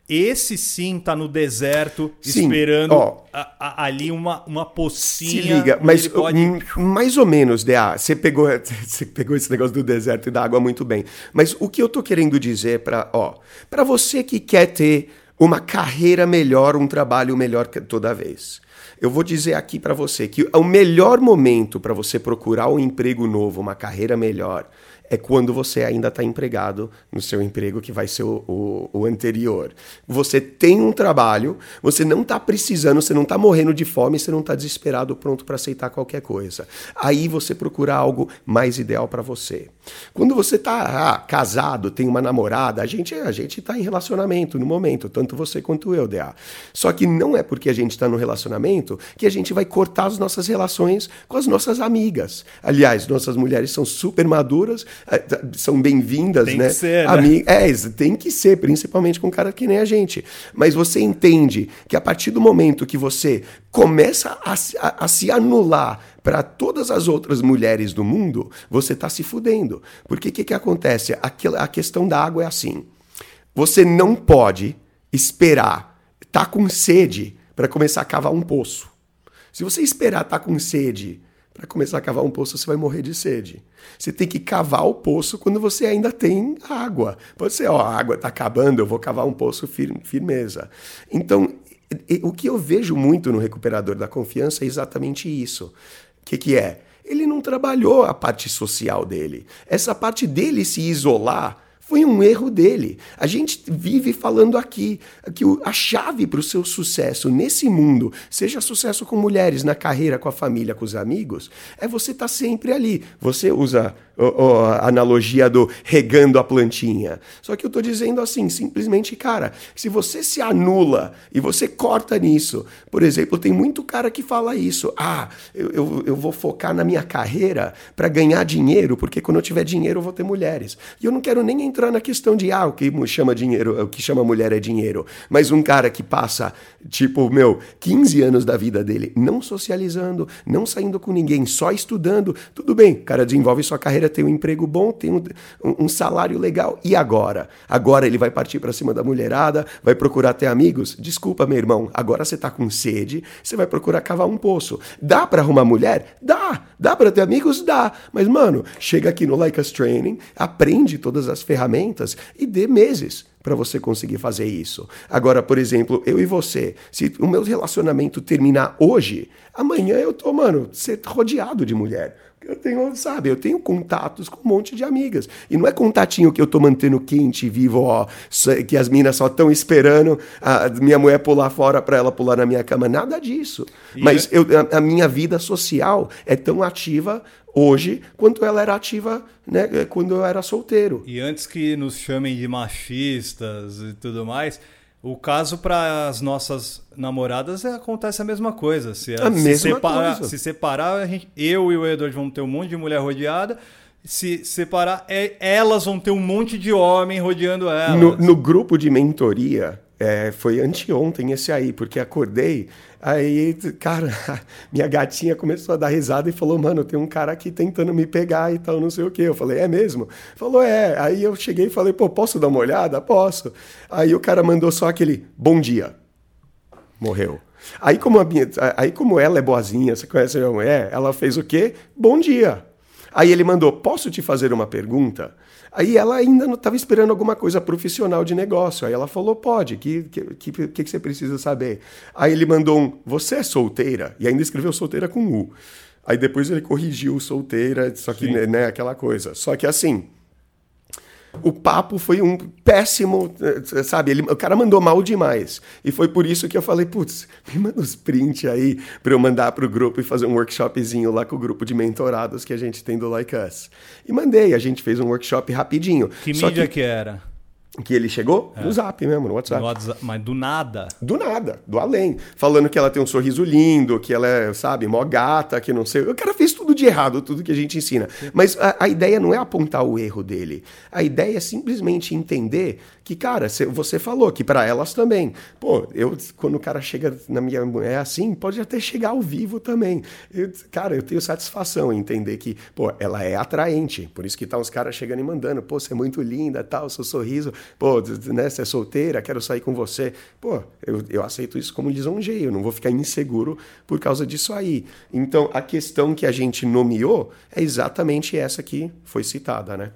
Esse sim tá no deserto, sim, esperando ó, a, a, ali uma, uma pocinha. Se liga, mas pode... mais ou menos, DA, você pegou, você pegou esse negócio do deserto e da água muito bem. Mas o que eu tô querendo dizer para, ó, para você que quer ter uma carreira melhor, um trabalho melhor toda vez. Eu vou dizer aqui para você que o melhor momento para você procurar um emprego novo, uma carreira melhor, é quando você ainda está empregado no seu emprego, que vai ser o, o, o anterior. Você tem um trabalho, você não está precisando, você não está morrendo de fome, você não está desesperado, pronto para aceitar qualquer coisa. Aí você procura algo mais ideal para você. Quando você está ah, casado, tem uma namorada, a gente a gente está em relacionamento no momento, tanto você quanto eu, DA. Só que não é porque a gente está no relacionamento que a gente vai cortar as nossas relações com as nossas amigas. Aliás, nossas mulheres são super maduras, tá, são bem-vindas, né? Que ser, né? Ami é, tem que ser, principalmente com um cara que nem a gente. Mas você entende que a partir do momento que você começa a, a, a se anular para todas as outras mulheres do mundo, você está se fudendo. Porque o que, que acontece? A questão da água é assim. Você não pode esperar tá com sede para começar a cavar um poço. Se você esperar tá com sede para começar a cavar um poço, você vai morrer de sede. Você tem que cavar o poço quando você ainda tem água. Pode ser, ó, a água está acabando, eu vou cavar um poço firme, firmeza. Então, o que eu vejo muito no recuperador da confiança é exatamente isso. O que, que é? Ele não trabalhou a parte social dele. Essa parte dele se isolar foi um erro dele. A gente vive falando aqui que a chave para o seu sucesso nesse mundo, seja sucesso com mulheres, na carreira, com a família, com os amigos, é você estar tá sempre ali. Você usa analogia do regando a plantinha. Só que eu tô dizendo assim, simplesmente, cara, se você se anula e você corta nisso, por exemplo, tem muito cara que fala isso. Ah, eu, eu, eu vou focar na minha carreira para ganhar dinheiro, porque quando eu tiver dinheiro eu vou ter mulheres. E eu não quero nem entrar na questão de, ah, o que chama dinheiro, o que chama mulher é dinheiro. Mas um cara que passa, tipo, meu, 15 anos da vida dele não socializando, não saindo com ninguém, só estudando, tudo bem, o cara desenvolve sua carreira, tem um emprego bom, tem um, um salário legal. E agora? Agora ele vai partir para cima da mulherada, vai procurar ter amigos? Desculpa, meu irmão, agora você tá com sede, você vai procurar cavar um poço. Dá para arrumar mulher? Dá. Dá para ter amigos? Dá. Mas, mano, chega aqui no Like Us Training, aprende todas as ferramentas e dê meses para você conseguir fazer isso. Agora, por exemplo, eu e você, se o meu relacionamento terminar hoje, amanhã eu tô, mano, ser rodeado de mulher. Eu tenho, sabe, eu tenho contatos com um monte de amigas. E não é contatinho que eu tô mantendo quente, vivo, ó, que as minas só estão esperando a minha mulher pular fora para ela pular na minha cama. Nada disso. E Mas é... eu, a, a minha vida social é tão ativa hoje quanto ela era ativa né, quando eu era solteiro. E antes que nos chamem de machistas e tudo mais, o caso para as nossas namoradas é, acontece a mesma coisa. Se, a, a mesma se separar, coisa. Se separar, eu e o Edward vamos ter um monte de mulher rodeada. Se separar, é, elas vão ter um monte de homem rodeando elas. No, no grupo de mentoria, é, foi anteontem esse aí, porque acordei, aí, cara, minha gatinha começou a dar risada e falou, mano, tem um cara aqui tentando me pegar e tal, não sei o quê. Eu falei, é mesmo? Falou, é. Aí eu cheguei e falei, pô, posso dar uma olhada? Posso. Aí o cara mandou só aquele, bom dia. Morreu. Aí como, a minha, aí como ela é boazinha, você conhece a minha mulher, ela fez o quê? Bom dia. Aí ele mandou, posso te fazer uma pergunta? Aí ela ainda não estava esperando alguma coisa profissional de negócio. Aí ela falou: pode, o que, que, que, que você precisa saber? Aí ele mandou um: você é solteira? E ainda escreveu solteira com U. Aí depois ele corrigiu solteira, só que, né, aquela coisa. Só que assim, o papo foi um péssimo, eh, sabe? Ele, o cara mandou mal demais. E foi por isso que eu falei, putz, me manda os print aí para eu mandar pro grupo e fazer um workshopzinho lá com o grupo de mentorados que a gente tem do Like Us. E mandei, a gente fez um workshop rapidinho. Que Só mídia que, que era? Que ele chegou? É. No zap mesmo, no WhatsApp. no WhatsApp. Mas do nada. Do nada, do além. Falando que ela tem um sorriso lindo, que ela é, sabe, mó gata, que não sei. O cara fez tudo de errado, tudo que a gente ensina. Mas a, a ideia não é apontar o erro dele. A ideia é simplesmente entender que, cara, você falou que para elas também. Pô, eu, quando o cara chega na minha mulher assim, pode até chegar ao vivo também. Eu, cara, eu tenho satisfação em entender que, pô, ela é atraente. Por isso que tá uns caras chegando e mandando, pô, você é muito linda, tal, seu sorriso, pô, né, você é solteira, quero sair com você. Pô, eu, eu aceito isso como lisonjeio, não vou ficar inseguro por causa disso aí. Então, a questão que a gente nomeou é exatamente essa que foi citada, né?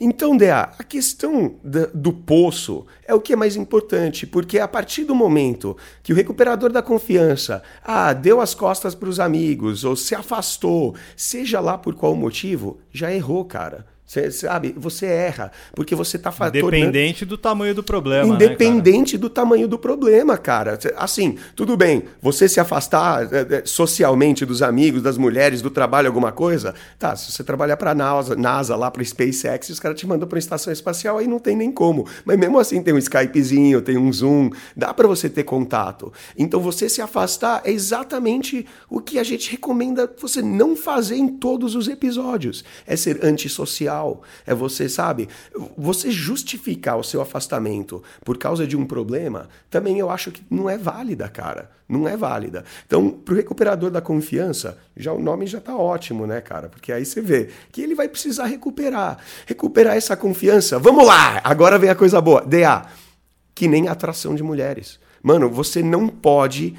Então, DA, a questão do poço é o que é mais importante, porque a partir do momento que o recuperador da confiança ah, deu as costas para os amigos ou se afastou, seja lá por qual motivo, já errou, cara. Você sabe, você erra, porque você está Independente tornando... do tamanho do problema. Né, Independente né, do tamanho do problema, cara. Assim, tudo bem, você se afastar é, é, socialmente dos amigos, das mulheres, do trabalho, alguma coisa. Tá, se você trabalhar para a NASA, NASA, lá para SpaceX, os caras te mandam para a estação espacial, aí não tem nem como. Mas mesmo assim tem um Skypezinho, tem um Zoom, dá para você ter contato. Então você se afastar é exatamente o que a gente recomenda você não fazer em todos os episódios. É ser antissocial é você, sabe, você justificar o seu afastamento por causa de um problema, também eu acho que não é válida, cara. Não é válida. Então, para o recuperador da confiança, já o nome já está ótimo, né, cara? Porque aí você vê que ele vai precisar recuperar. Recuperar essa confiança. Vamos lá! Agora vem a coisa boa. DA, que nem atração de mulheres. Mano, você não pode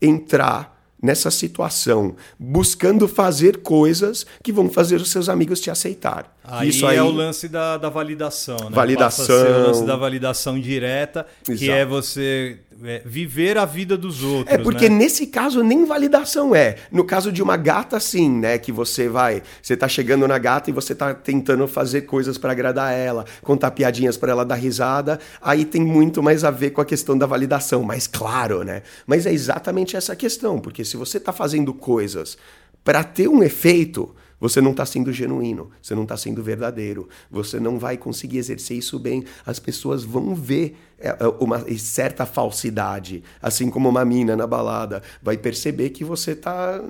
entrar nessa situação, buscando fazer coisas que vão fazer os seus amigos te aceitar. Aí, Isso aí é o lance da, da validação, né? Validação. O lance da validação direta, Exato. que é você é, viver a vida dos outros. É porque né? nesse caso nem validação é. No caso de uma gata, sim, né? Que você vai, você tá chegando na gata e você tá tentando fazer coisas para agradar ela, contar piadinhas para ela dar risada. Aí tem muito mais a ver com a questão da validação, mais claro, né? Mas é exatamente essa questão, porque se você tá fazendo coisas para ter um efeito Você não está sendo genuíno, você não está sendo verdadeiro, você não vai conseguir exercer isso bem. As pessoas vão ver é, é, uma certa falsidade, assim como uma mina na balada vai perceber que você está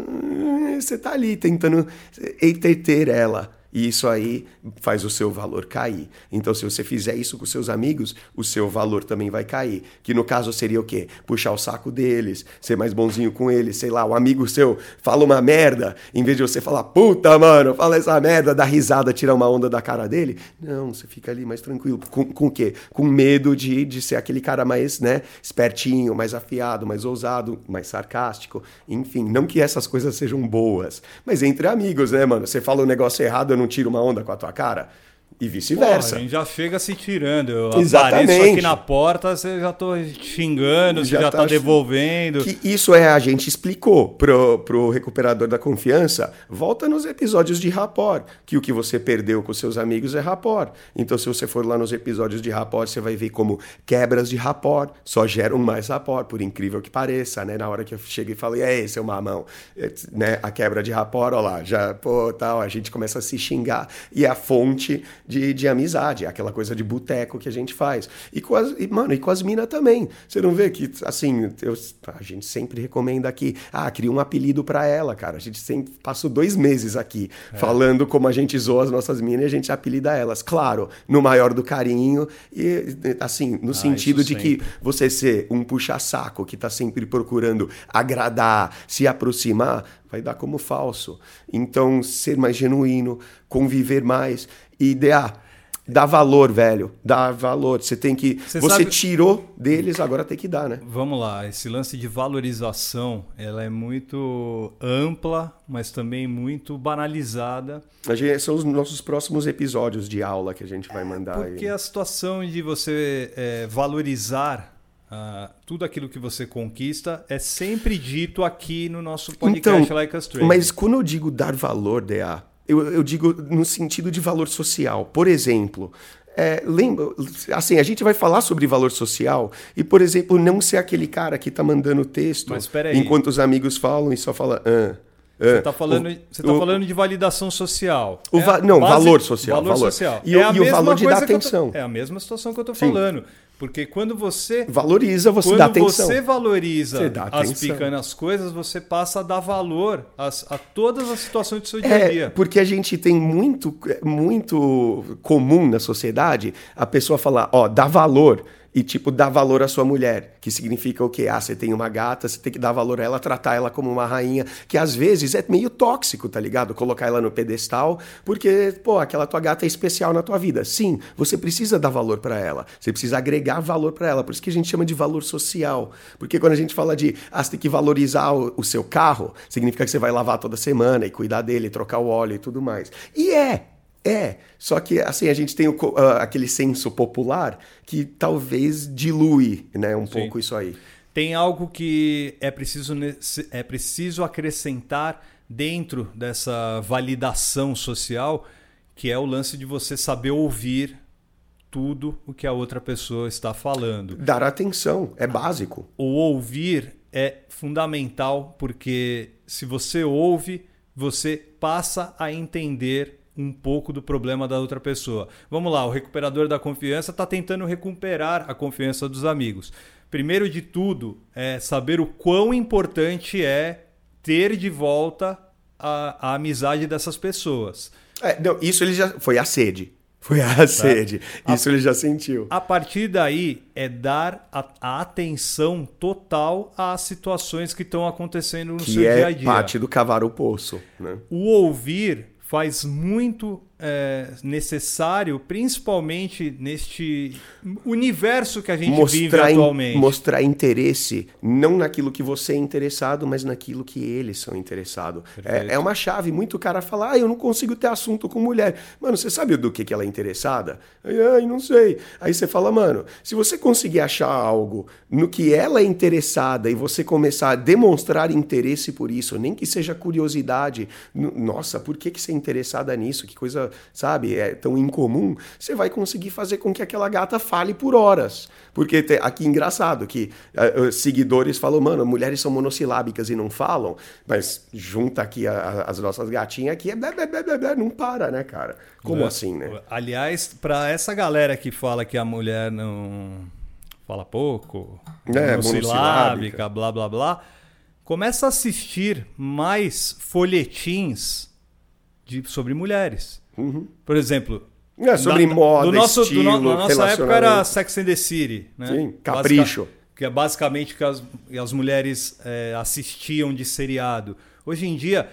você tá ali tentando entreter ela. E isso aí faz o seu valor cair. Então, se você fizer isso com seus amigos, o seu valor também vai cair. Que no caso seria o quê? Puxar o saco deles, ser mais bonzinho com eles, sei lá, o amigo seu fala uma merda, em vez de você falar, puta, mano, fala essa merda, dar risada, tirar uma onda da cara dele. Não, você fica ali mais tranquilo. Com, com o quê? Com medo de, de ser aquele cara mais, né, espertinho, mais afiado, mais ousado, mais sarcástico. Enfim, não que essas coisas sejam boas, mas entre amigos, né, mano? Você fala um negócio errado, eu não tiro uma onda com a tua cara? E vice-versa. A gente já chega se tirando. Eu Exatamente. apareço aqui na porta, você já tô xingando, já você já tá, tá devolvendo. Que isso é, a gente explicou pro, pro recuperador da confiança. Volta nos episódios de rapport, que o que você perdeu com seus amigos é rapport. Então, se você for lá nos episódios de rapport, você vai ver como quebras de rapport só geram mais rapport, por incrível que pareça, né? Na hora que eu chego e falo, e aí, seu mamão? Né? A quebra de rapport, ó lá, já, pô, tal, a gente começa a se xingar. E é a fonte de, de amizade, aquela coisa de boteco que a gente faz. E com as, e, mano, e com as minas também. Você não vê que, assim, eu, a gente sempre recomenda aqui, ah, cria um apelido para ela, cara. A gente sempre passou dois meses aqui é. falando como a gente zoa as nossas minas e a gente apelida elas. Claro, no maior do carinho e, assim, no ah, sentido de sempre. que você ser um puxa-saco que tá sempre procurando agradar, se aproximar, vai dar como falso. Então, ser mais genuíno, conviver mais e idear. Dá valor, velho. Dá valor. Você tem que. Você, você sabe... tirou deles, agora tem que dar, né? Vamos lá. Esse lance de valorização, ela é muito ampla, mas também muito banalizada. A gente, são os nossos próximos episódios de aula que a gente vai mandar. Porque aí. a situação de você é, valorizar Uh, tudo aquilo que você conquista é sempre dito aqui no nosso podcast então, Like Us Trade. Mas quando eu digo dar valor, DA, eu, eu digo no sentido de valor social. Por exemplo, é, lembra, assim, a gente vai falar sobre valor social e, por exemplo, não ser aquele cara que está mandando texto enquanto os amigos falam e só fala. Ah, você está falando, o, você tá falando de validação social. O va é não, base, valor social. Valor, valor. social. E, é o, e o valor de dar atenção. Tô, é a mesma situação que eu estou falando. Porque quando você. Valoriza, você dá atenção. Quando você valoriza você as pequenas coisas, você passa a dar valor a, a todas as situações do seu dia a dia. É, porque a gente tem muito, muito comum na sociedade a pessoa falar, ó, dá valor e, tipo, dar valor à sua mulher, que significa o quê? Ah, você tem uma gata, você tem que dar valor a ela, tratar ela como uma rainha, que às vezes é meio tóxico, tá ligado? Colocar ela no pedestal, porque, pô, aquela tua gata é especial na tua vida. Sim, você precisa dar valor para ela, você precisa agregar valor para ela, por isso que a gente chama de valor social. Porque quando a gente fala de, ah, você tem que valorizar o, o seu carro, significa que você vai lavar toda semana e cuidar dele, trocar o óleo e tudo mais. E é, é, só que assim a gente tem o, uh, aquele senso popular que talvez dilui, né, um Sim. pouco isso aí. Tem algo que é preciso é preciso acrescentar dentro dessa validação social, que é o lance de você saber ouvir tudo o que a outra pessoa está falando. Dar atenção é básico. O ouvir é fundamental porque se você ouve, você passa a entender um pouco do problema da outra pessoa. Vamos lá, o recuperador da confiança está tentando recuperar a confiança dos amigos. Primeiro de tudo, é saber o quão importante é ter de volta a, a amizade dessas pessoas. É, não, isso ele já foi a sede. Foi a tá? sede. Isso a, ele já sentiu. A partir daí é dar a, a atenção total às situações que estão acontecendo no que seu é dia a dia. parte do cavar o poço. Né? O ouvir faz muito é, necessário, principalmente neste universo que a gente mostrar vive atualmente. In, mostrar interesse, não naquilo que você é interessado, mas naquilo que eles são interessados. É, é, uma chave. Muito cara fala, ah, eu não consigo ter assunto com mulher. Mano, você sabe do que, que ela é interessada? Ai, não sei. Aí você fala, mano, se você conseguir achar algo no que ela é interessada e você começar a demonstrar interesse por isso, nem que seja curiosidade, nossa, por que, que você é interessada nisso? Que coisa sabe, é tão incomum, você vai conseguir fazer com que aquela gata fale por horas. Porque te, aqui engraçado que uh, seguidores falam, mano, mulheres são monossilábicas e não falam, mas junta aqui a, a, as nossas gatinhas aqui, é não para, né, cara? Como é. assim, né? Aliás, para essa galera que fala que a mulher não fala pouco, é, monossilábica, blá blá blá, começa a assistir mais folhetins de, sobre mulheres. Uhum. Por exemplo, é, sobre da, moda, do nosso, estilo, do no, Na nossa época era Sex and the City. Né? Sim, capricho. Basica, que é basicamente que as, as mulheres é, assistiam de seriado. Hoje em dia,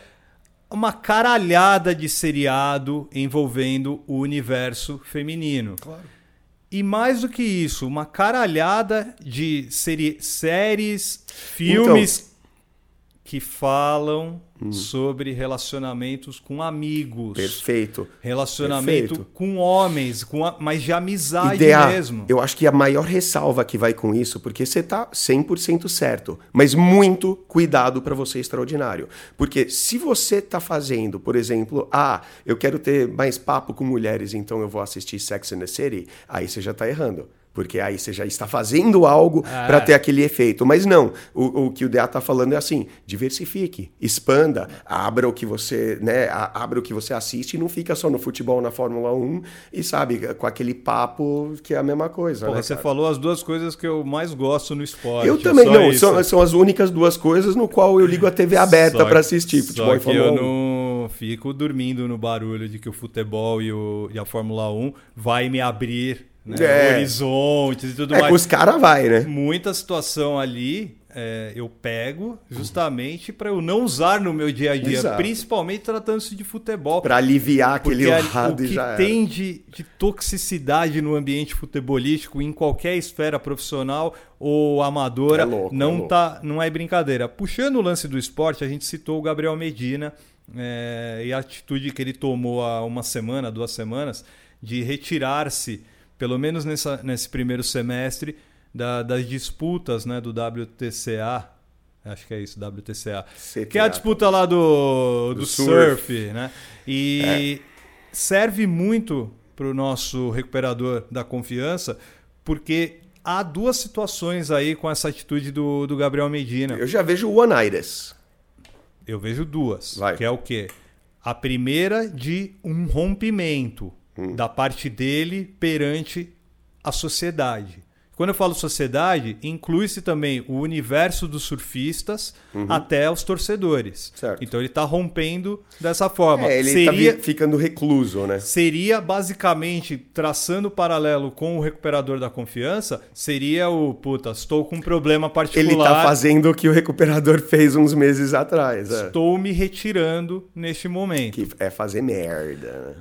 uma caralhada de seriado envolvendo o universo feminino. Claro. E mais do que isso, uma caralhada de séries, filmes então, que falam hum. sobre relacionamentos com amigos. Perfeito. Relacionamento Perfeito. com homens, com a, mas de amizade Ideia, mesmo. Eu acho que a maior ressalva que vai com isso, porque você tá 100% certo, mas muito cuidado para você extraordinário. Porque se você tá fazendo, por exemplo, ah, eu quero ter mais papo com mulheres, então eu vou assistir Sex and the City, aí você já tá errando. Porque aí você já está fazendo algo ah. para ter aquele efeito. Mas não, o, o que o DA está falando é assim: diversifique, expanda, abra o que você, né, abra o que você assiste e não fica só no futebol na Fórmula 1 e sabe, com aquele papo que é a mesma coisa. Porra, né, você falou as duas coisas que eu mais gosto no esporte. Eu também, não, são, são, as únicas duas coisas no qual eu ligo a TV aberta para assistir futebol e Fórmula 1. Eu não fico dormindo no barulho de que o futebol e, o, e a Fórmula 1 vai me abrir né? É. horizontes e tudo é, mais. Os caras vai, né? Muita situação ali é, eu pego justamente para eu não usar no meu dia a dia, Exato. principalmente tratando-se de futebol. Para aliviar aquele lado o que tem de, de, toxicidade no ambiente futebolístico em qualquer esfera profissional ou amadora é louco, não é tá, não é brincadeira. Puxando o lance do esporte, a gente citou o Gabriel Medina é, e a atitude que ele tomou há uma semana, duas semanas, de retirar-se pelo menos nessa, nesse primeiro semestre, da, das disputas né, do WTCA. Acho que é isso, WTCA. CTA. Que é a disputa lá do, do, do surf. surf. né? E é. serve muito para o nosso recuperador da confiança, porque há duas situações aí com essa atitude do, do Gabriel Medina. Eu já vejo One Iris. Eu vejo duas. Vai. Que é o quê? A primeira de um rompimento hum. da parte dele perante a sociedade. Quando eu falo sociedade, inclui-se também o universo dos surfistas uhum. até os torcedores. Certo. Então ele está rompendo dessa forma. É, ele está ficando recluso, né? Seria basicamente, traçando paralelo com o recuperador da confiança, seria o, puta, estou com um problema particular. Ele está fazendo o que o recuperador fez uns meses atrás. É. Estou me retirando neste momento. Que é fazer merda, né?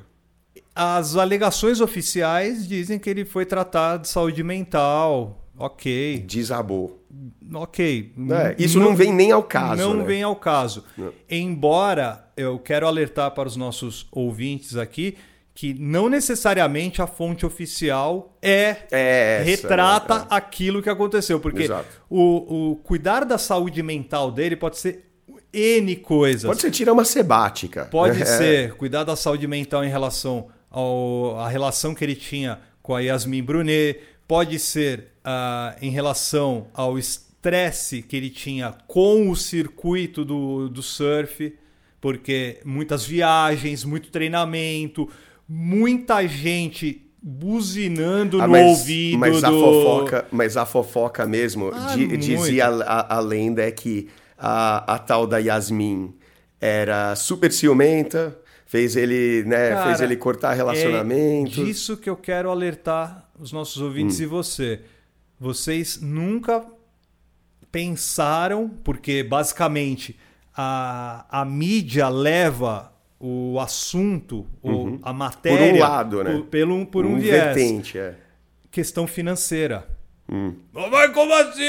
As alegações oficiais dizem que ele foi tratado de saúde mental. Ok. Desabou. Ok. É, isso não, não, vem nem ao caso. Não né? vem ao caso. Não. Embora eu quero alertar para os nossos ouvintes aqui que não necessariamente a fonte oficial é, é essa, retrata é. aquilo que aconteceu, porque o, o cuidar da saúde mental dele pode ser N coisas. Pode ser tirar uma sebática. Pode é. ser cuidar da saúde mental em relação ao, a relação que ele tinha com a Yasmin Brunet, pode ser uh, em relação ao estresse que ele tinha com o circuito do, do surf, porque muitas viagens, muito treinamento, muita gente buzinando ah, no mas, ouvido mas do... a fofoca mas a fofoca mesmo ah, di, dizia a, a, lenda é que a, a tal da Yasmin era super ciumenta fez ele, né, Cara, fez ele cortar relacionamento. É disso que eu quero alertar os nossos ouvintes hum. e você. Vocês nunca pensaram, porque basicamente a, a mídia leva o assunto, uhum. a matéria. Por um lado, né? Por, pelo, por um, um viés. Vertente, é. Questão financeira. Hum. Mas como assim,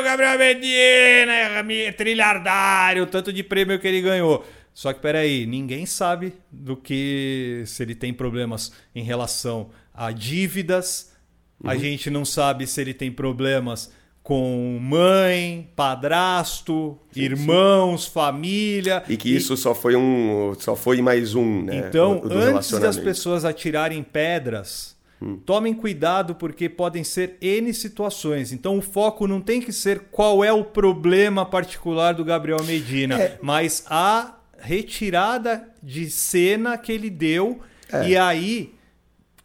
o Gabriel Medina, trilhardário, tanto de prêmio que ele ganhou. Só que peraí, ninguém sabe do que se ele tem problemas em relação a dívidas. Uhum. A gente não sabe se ele tem problemas com mãe, padrasto, sim, irmãos, sim. família. E que e... isso só foi um, só foi mais um, né? Então, antes das pessoas atirarem pedras, hum. tomem cuidado porque podem ser N situações. Então, o foco não tem que ser qual é o problema particular do Gabriel Medina, é. mas a retirada de cena que ele deu é. e aí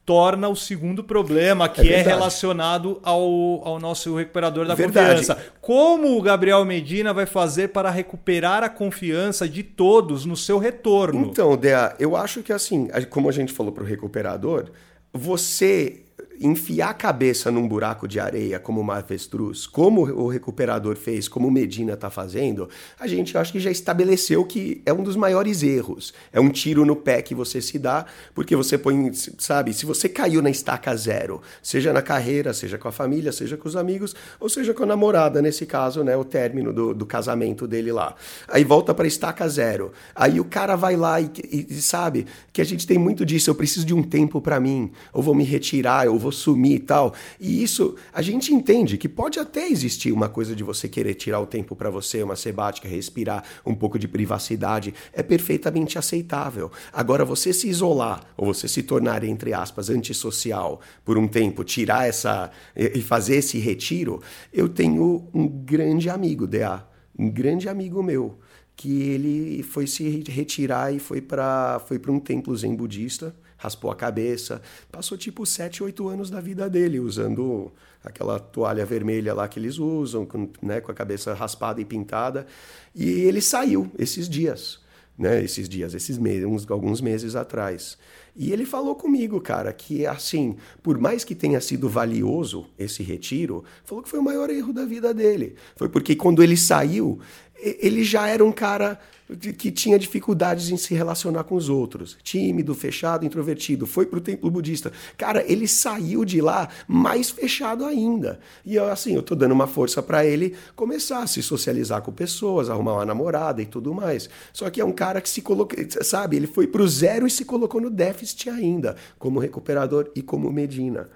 torna o segundo problema, que é, é relacionado ao, ao nosso recuperador da verdade. confiança. Como o Gabriel Medina vai fazer para recuperar a confiança de todos no seu retorno? Então, Dea, eu acho que assim, como a gente falou para o recuperador, você enfiar a cabeça num buraco de areia como uma avestruz, como o recuperador fez, como o Medina está fazendo, a gente acho que já estabeleceu que é um dos maiores erros. É um tiro no pé que você se dá, porque você põe, sabe, se você caiu na estaca zero, seja na carreira, seja com a família, seja com os amigos, ou seja com a namorada, nesse caso, né, o término do, do casamento dele lá. Aí volta para estaca zero. Aí o cara vai lá e, e, e sabe que a gente tem muito disso, eu preciso de um tempo para mim, ou vou me retirar, eu vou vou sumir e tal. E isso, a gente entende que pode até existir uma coisa de você querer tirar o tempo para você, uma sebática, respirar um pouco de privacidade, é perfeitamente aceitável. Agora, você se isolar, ou você se tornar, entre aspas, antissocial por um tempo, tirar essa e fazer esse retiro, eu tenho um grande amigo, DA, um grande amigo meu, que ele foi se retirar e foi para foi um templo zen budista raspou a cabeça. Passou tipo 7, 8 anos da vida dele usando aquela toalha vermelha lá que eles usam, com, né, com a cabeça raspada e pintada. E ele saiu esses dias, né, esses dias, esses meses, uns, alguns meses atrás. E ele falou comigo, cara, que assim, por mais que tenha sido valioso esse retiro, falou que foi o maior erro da vida dele. Foi porque quando ele saiu, ele já era um cara que tinha dificuldades em se relacionar com os outros. Tímido, fechado, introvertido. Foi para o templo budista. Cara, ele saiu de lá mais fechado ainda. E assim, eu tô dando uma força para ele começar a se socializar com pessoas, arrumar uma namorada e tudo mais. Só que é um cara que se colocou, sabe, ele foi para o zero e se colocou no déficit ainda, como recuperador e como Medina.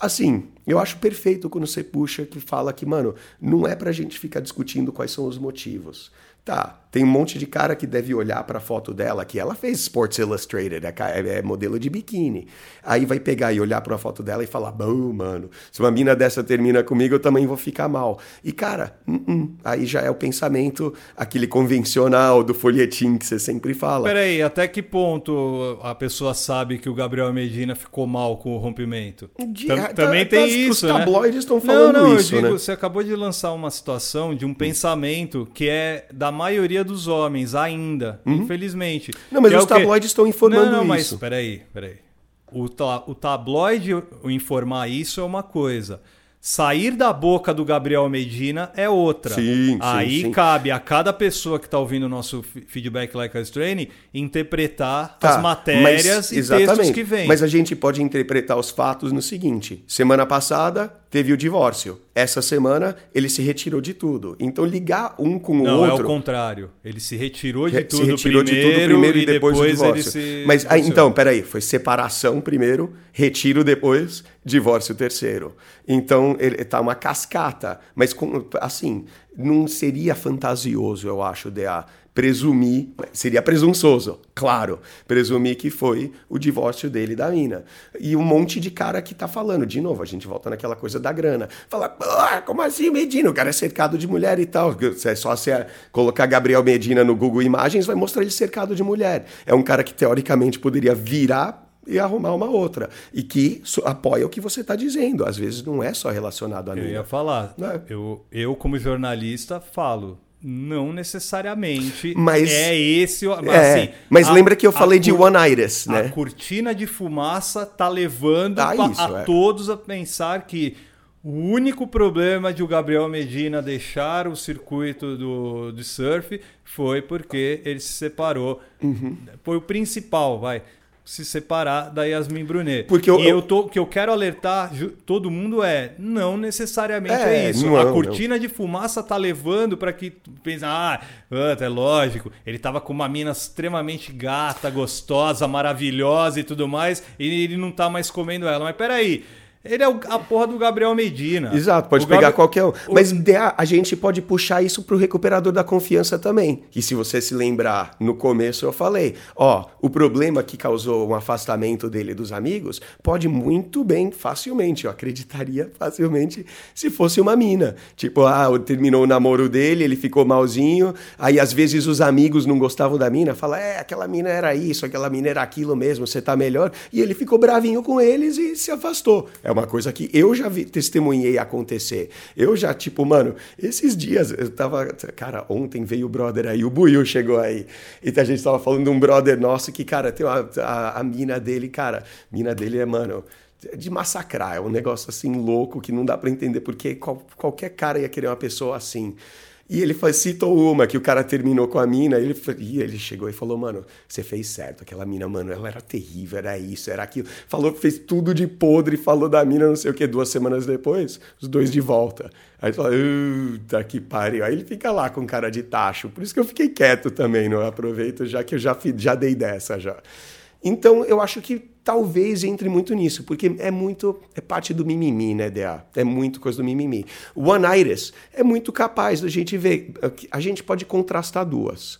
Assim, eu acho perfeito quando você puxa que fala que, mano, não é pra gente ficar discutindo quais são os motivos. Tá, tem um monte de cara que deve olhar para a foto dela, que ela fez Sports Illustrated, é, é, modelo de biquíni. Aí vai pegar e olhar para a foto dela e falar: Bom, mano, se uma mina dessa termina comigo, eu também vou ficar mal. E, cara, uh -uh, aí já é o pensamento, aquele convencional do folhetim que você sempre fala. Peraí, até que ponto a pessoa sabe que o Gabriel Medina ficou mal com o rompimento? De, tá, também tem tá, isso. Os né? tabloides estão falando não, não, isso. Eu digo, né? Você acabou de lançar uma situação de um pensamento que é da maioria maioria dos homens ainda, uhum. infelizmente. Não, mas é os tabloides estão informando não, não, mas, isso. Peraí, peraí. O, ta, o tabloide informar isso é uma coisa. Sair da boca do Gabriel Medina é outra. Sim, Aí sim, sim. cabe a cada pessoa que está ouvindo o nosso feedback like a training interpretar tá, as matérias mas, e exatamente. textos que vêm. Mas a gente pode interpretar os fatos no seguinte: semana passada teve o divórcio. Essa semana ele se retirou de tudo. Então ligar um com o Não, outro. Não, é o contrário. Ele se retirou de tudo, se retirou primeiro, de tudo primeiro e depois, depois do divórcio. Se... Mas aí, então, peraí, foi separação primeiro, retiro depois, divórcio terceiro. Então ele tá uma cascata. Mas assim, não seria fantasioso, eu acho, DA presumir, seria presunçoso, claro, presumir que foi o divórcio dele da mina. E um monte de cara que tá falando, de novo, a gente volta naquela coisa da grana. Fala, ah, como assim Medina? O cara é cercado de mulher e tal. É só você colocar Gabriel Medina no Google Imagens, vai mostrar ele cercado de mulher. É um cara que teoricamente poderia virar e arrumar uma outra. E que apoia o que você está dizendo. Às vezes não é só relacionado a mim. Eu ia falar. É? Eu, eu, como jornalista, falo não necessariamente mas, é esse. Mas, é, assim, mas a, lembra que eu falei de One Iris, né? A cortina de fumaça tá levando ah, isso, a, é. todos a pensar que o único problema de o Gabriel Medina deixar o circuito do, do surf foi porque ele se separou. Uhum. Foi o principal, vai se separar da Yasmin Brunet. Porque eu, e eu tô, que eu quero alertar todo mundo é, não necessariamente é, é isso. Não, a cortina não. de fumaça tá levando para que pense, ah, é lógico, ele tava com uma mina extremamente gata, gostosa, maravilhosa e tudo mais, e ele não tá mais comendo ela. Mas peraí, Ele é a porra do Gabriel Medina. Exato, pode o pegar Gabriel... qualquer um. Mas a, a gente pode puxar isso pro recuperador da confiança também. Que se você se lembrar, no começo eu falei, ó, o problema que causou um afastamento dele dos amigos pode muito bem, facilmente, eu acreditaria facilmente se fosse uma mina. Tipo, ah, terminou o namoro dele, ele ficou malzinho, aí às vezes os amigos não gostavam da mina, fala, é, aquela mina era isso, aquela mina era aquilo mesmo, você tá melhor. E ele ficou bravinho com eles e se afastou. É uma coisa que eu já vi, testemunhei acontecer. Eu já, tipo, mano, esses dias eu tava. Cara, ontem veio o brother aí, o Buiu chegou aí. E a gente tava falando de um brother nosso que, cara, tem uma, a, a mina dele, cara, mina dele é, mano de massacrar. É um negócio assim louco que não dá para entender porque qual, qualquer cara ia querer uma pessoa assim. E ele citou uma que o cara terminou com a mina, ele, e ele chegou e falou: Mano, você fez certo. Aquela mina, mano, ela era terrível, era isso, era aquilo. Falou fez tudo de podre, falou da mina, não sei o que. Duas semanas depois, os dois de volta. Aí fala: Puta que pariu. Aí ele fica lá com cara de tacho. Por isso que eu fiquei quieto também, não aproveito, já que eu já, já dei dessa já. Então eu acho que talvez entre muito nisso, porque é muito, é parte do mimimi, né, DA? É muito coisa do mimimi. One Iris é muito capaz da gente ver, a gente pode contrastar duas.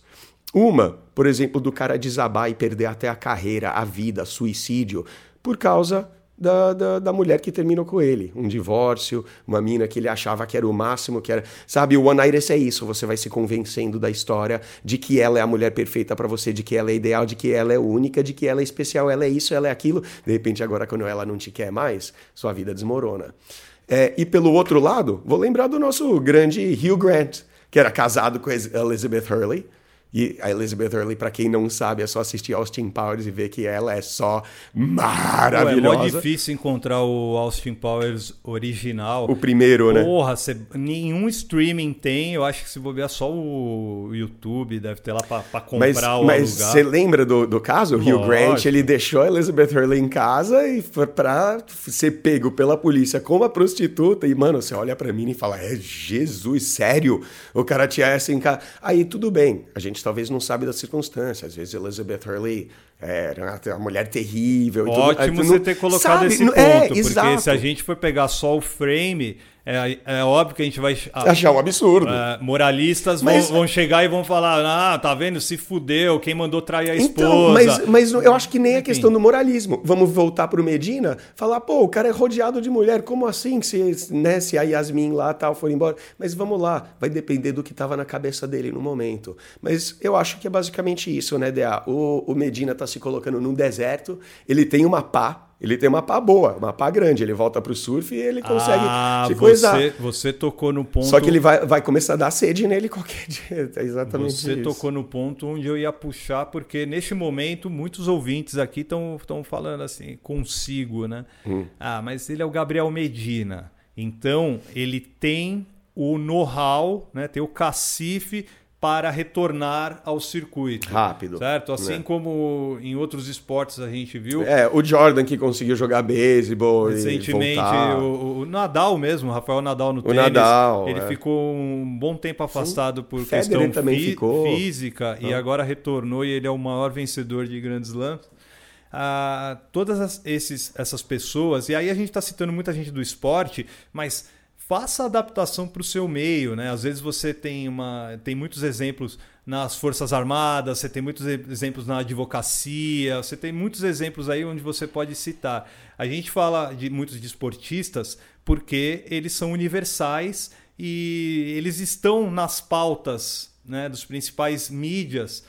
Uma, por exemplo, do cara desabar e perder até a carreira, a vida, suicídio, por causa da, da, da, mulher que terminou com ele. Um divórcio, uma mina que ele achava que era o máximo, que era. Sabe, o One Iris é isso. Você vai se convencendo da história de que ela é a mulher perfeita para você, de que ela é ideal, de que ela é única, de que ela é especial, ela é isso, ela é aquilo. De repente, agora, quando ela não te quer mais, sua vida desmorona. É, e pelo outro lado, vou lembrar do nosso grande Hugh Grant, que era casado com Elizabeth Hurley e a Elizabeth Hurley, para quem não sabe, é só assistir Austin Powers e ver que ela é só maravilhosa. Ué, é difícil encontrar o Austin Powers original. O primeiro, né? Porra, cê, nenhum streaming tem. Eu acho que se bobear só o YouTube deve ter lá para comprar mas, o Mas você lembra do, do caso? O Hugh Grant, ele deixou a Elizabeth Hurley em casa e foi pra ser pego pela polícia como a prostituta. E, mano, você olha para mim e fala, é Jesus, sério? O cara tinha essa em casa. Aí, tudo bem, a gente talvez não sabe das circunstâncias. Às vezes Elizabeth Hurley era uma mulher terrível. Ótimo tudo. você ter colocado sabe? esse é, ponto, é, porque exato. se a gente for pegar só o frame, é, é óbvio que a gente vai achar um absurdo. É, moralistas mas, vão, vão, chegar e vão falar: ah, tá vendo? Se fudeu, quem mandou trair a então, esposa. Então, mas, mas eu acho que nem a questão do moralismo. Vamos voltar pro Medina, falar, pô, o cara é rodeado de mulher, como assim? Se, né, se a Yasmin lá tal for embora. Mas vamos lá, vai depender do que tava na cabeça dele no momento. Mas eu acho que é basicamente isso, né, DA? O, o Medina tá se colocando num deserto, ele tem uma pá ele tem uma pá boa, uma pá grande. Ele volta pro surf e ele consegue ah, se coisar. Você, você tocou no ponto. Só que ele vai, vai começar a dar sede nele qualquer dia. É exatamente você isso. Tocou no ponto onde eu ia puxar, porque neste momento muitos ouvintes aqui estão falando assim, consigo, né? Hum. Ah, mas ele é o Gabriel Medina. Então, ele tem o know-how, né? tem o cacife para retornar ao circuito. Rápido. Certo? Assim né? como em outros esportes a gente viu. É, o Jordan que conseguiu jogar beisebol. Recentemente, o, o, Nadal mesmo, o Rafael Nadal no o tênis. Nadal, ele é. ficou um bom tempo afastado Sim. por Federer questão fí física ah. e agora retornou e ele é o maior vencedor de Grand Slams. Ah, todas as, esses, essas pessoas, e aí a gente está citando muita gente do esporte, mas faça adaptação para o seu meio, né? Às vezes você tem uma, tem muitos exemplos nas forças armadas, você tem muitos exemplos na advocacia, você tem muitos exemplos aí onde você pode citar. A gente fala de muitos desportistas porque eles são universais e eles estão nas pautas né, dos principais mídias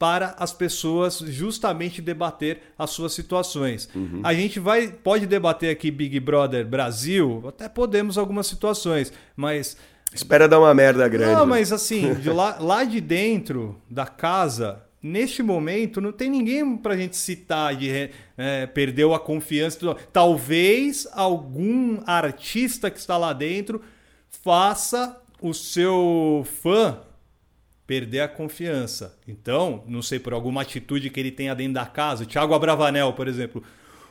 para as pessoas justamente debater as suas situações. Uhum. A gente vai pode debater aqui Big Brother Brasil, até podemos algumas situações, mas espera dar uma merda grande. Não, mas assim, de lá, lá de dentro da casa, neste momento não tem ninguém para a gente citar de é, perdeu a confiança. Talvez algum artista que está lá dentro faça o seu fã perder a confiança. Então, não sei, por alguma atitude que ele tenha dentro da casa, Thiago Abravanel, por exemplo,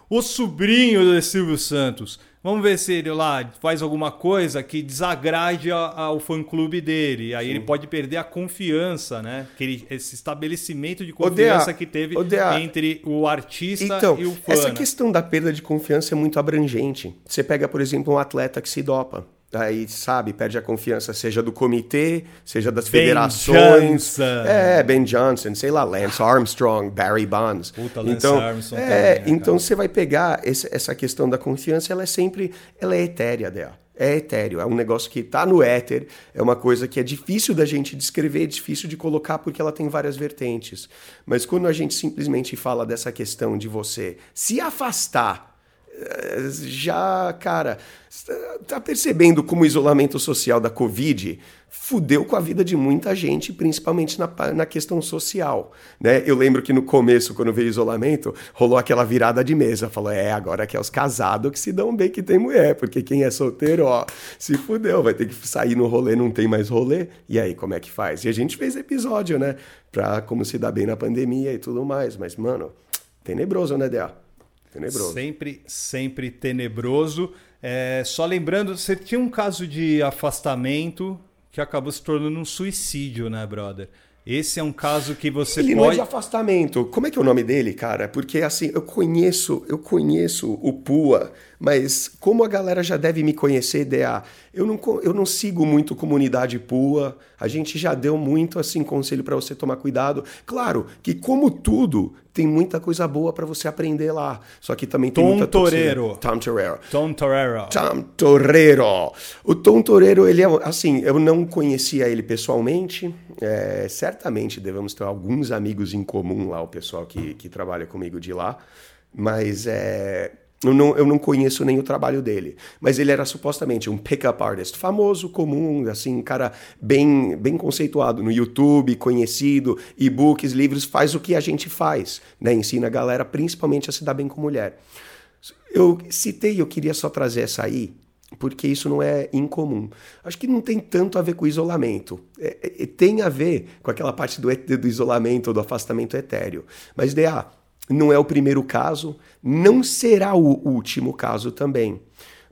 o sobrinho do Silvio Santos Vamos ver se ele lá faz alguma coisa que desagrade ao fã-clube dele. Aí Sim. ele pode perder a confiança, né? Aquele, esse estabelecimento de confiança que teve entre o artista então, e o fã. Essa né? questão da perda de confiança é muito abrangente. Você pega, por exemplo, um atleta que se dopa aí sabe, perde a confiança, seja do comitê, seja das ben federações. Johnson. É, Ben Johnson, sei lá, Lance Armstrong, Barry Bonds. Puta, Lance então, Armstrong é, também, né, então você vai pegar esse, essa questão da confiança, ela é sempre, ela é etérea dela. É etéreo, é um negócio que está no éter, é uma coisa que é difícil da gente descrever, é difícil de colocar porque ela tem várias vertentes. Mas quando a gente simplesmente fala dessa questão de você se afastar já, cara, tá percebendo como o isolamento social da Covid fudeu com a vida de muita gente, principalmente na, na questão social, né? Eu lembro que no começo, quando veio o isolamento, rolou aquela virada de mesa, falou, é, agora que é os casados que se dão bem que tem mulher, porque quem é solteiro, ó, se fudeu, vai ter que sair no rolê, não tem mais rolê, e aí, como é que faz? E a gente fez episódio, né, pra como se dar bem na pandemia e tudo mais, mas, mano, tenebroso, né, Dea? Tenebroso. Sempre, sempre tenebroso. É, só lembrando, você tinha um caso de afastamento que acabou se tornando um suicídio, né, brother? Esse é um caso que você Ele pode. não é de afastamento. Como é que é o nome dele, cara? Porque assim, eu conheço, eu conheço o Pua, mas como a galera já deve me conhecer, DA, eu não, eu não sigo muito comunidade Pua. A gente já deu muito assim conselho para você tomar cuidado. Claro que como tudo, tem muita coisa boa para você aprender lá. Só que também tem Tom muita Torero. Tom Torero. Tom Torero. Tom Torero. O Tom Torero, ele é assim, eu não conhecia ele pessoalmente. É, certamente devemos ter alguns amigos em comum lá, o pessoal que, que trabalha comigo de lá. Mas é, eu não, eu não conheço nem o trabalho dele, mas ele era supostamente um pick-up artist famoso, comum, assim, cara bem, bem conceituado no YouTube, conhecido, e-books, livros, faz o que a gente faz, né? Ensina a galera principalmente a se dar bem com mulher. Eu citei, eu queria só trazer essa aí, porque isso não é incomum. Acho que não tem tanto a ver com isolamento. É, é, tem a ver com aquela parte do, do isolamento, do afastamento etéreo. Mas, DA, não é o primeiro caso, não será o último caso também.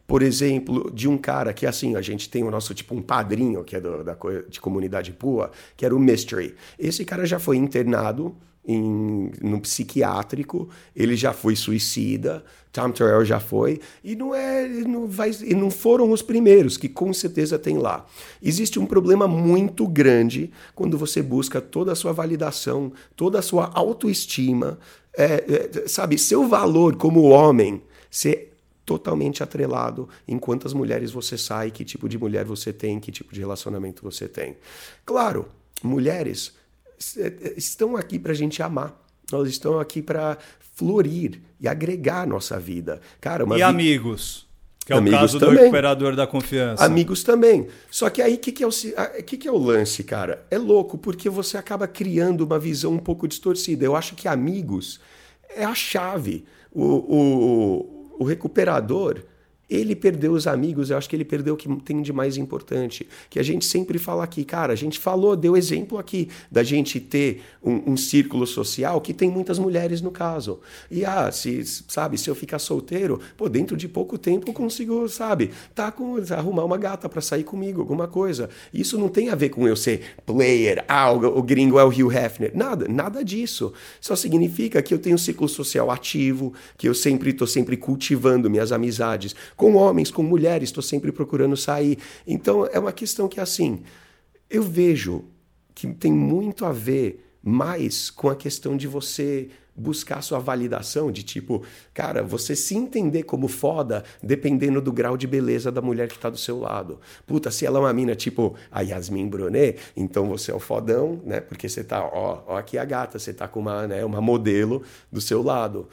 Por exemplo, de um cara que assim, a gente tem o nosso tipo um padrinho, que é do, da de comunidade Pua, que era o Mystery. Esse cara já foi internado em, no psiquiátrico, ele já foi suicida, Tom Terrell já foi, e não é, não vai, e não foram os primeiros que com certeza tem lá. Existe um problema muito grande quando você busca toda a sua validação, toda a sua autoestima é, é, sabe, seu valor como homem ser totalmente atrelado em quantas mulheres você sai, que tipo de mulher você tem, que tipo de relacionamento você tem. Claro, mulheres é, é, estão aqui para a gente amar. Elas estão aqui para florir e agregar a nossa vida. Cara, e vi... amigos? Que é Amigos o caso também. do recuperador da confiança. Amigos também. Só que aí o que, que, é o, que, que é o lance, cara? É louco, porque você acaba criando uma visão um pouco distorcida. Eu acho que amigos é a chave. O, o, o recuperador ele perdeu os amigos, eu acho que ele perdeu o que tem de mais importante. Que a gente sempre fala aqui, cara, a gente falou, deu exemplo aqui da gente ter um, um círculo social que tem muitas mulheres no caso. E ah, se, sabe, se eu ficar solteiro, pô, dentro de pouco tempo eu consigo, sabe, tá com, arrumar uma gata para sair comigo, alguma coisa. Isso não tem a ver com eu ser player, ah, o, o gringo é o Hugh Hefner. Nada, nada disso. Só significa que eu tenho um ciclo social ativo, que eu sempre estou sempre cultivando minhas amizades com homens, com mulheres, estou sempre procurando sair. Então é uma questão que, assim, eu vejo que tem muito a ver mais com a questão de você buscar sua validação de tipo, cara, você se entender como foda dependendo do grau de beleza da mulher que está do seu lado. Puta, se ela é uma mina tipo a Yasmin Brunet, então você é o fodão, né? Porque você tá, ó, ó aqui a gata, você tá com uma, né, uma modelo do seu lado.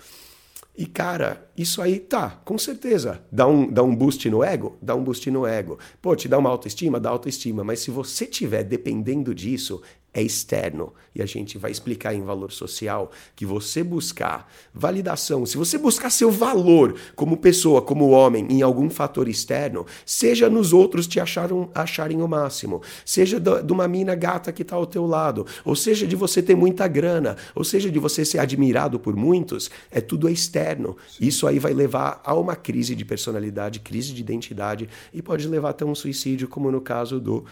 E, cara, isso aí tá, com certeza. Dá um, dá um boost no ego? Dá um boost no ego. Pô, te dá uma autoestima? Dá autoestima. Mas se você tiver dependendo disso, é externo. E a gente vai explicar em valor social que você buscar validação, se você buscar seu valor como pessoa, como homem, em algum fator externo, seja nos outros te acharam, acharem o máximo, seja de uma mina gata que está ao teu lado, ou seja de você ter muita grana, ou seja de você ser admirado por muitos, é tudo externo. Isso aí vai levar a uma crise de personalidade, crise de identidade e pode levar até um suicídio, como no caso do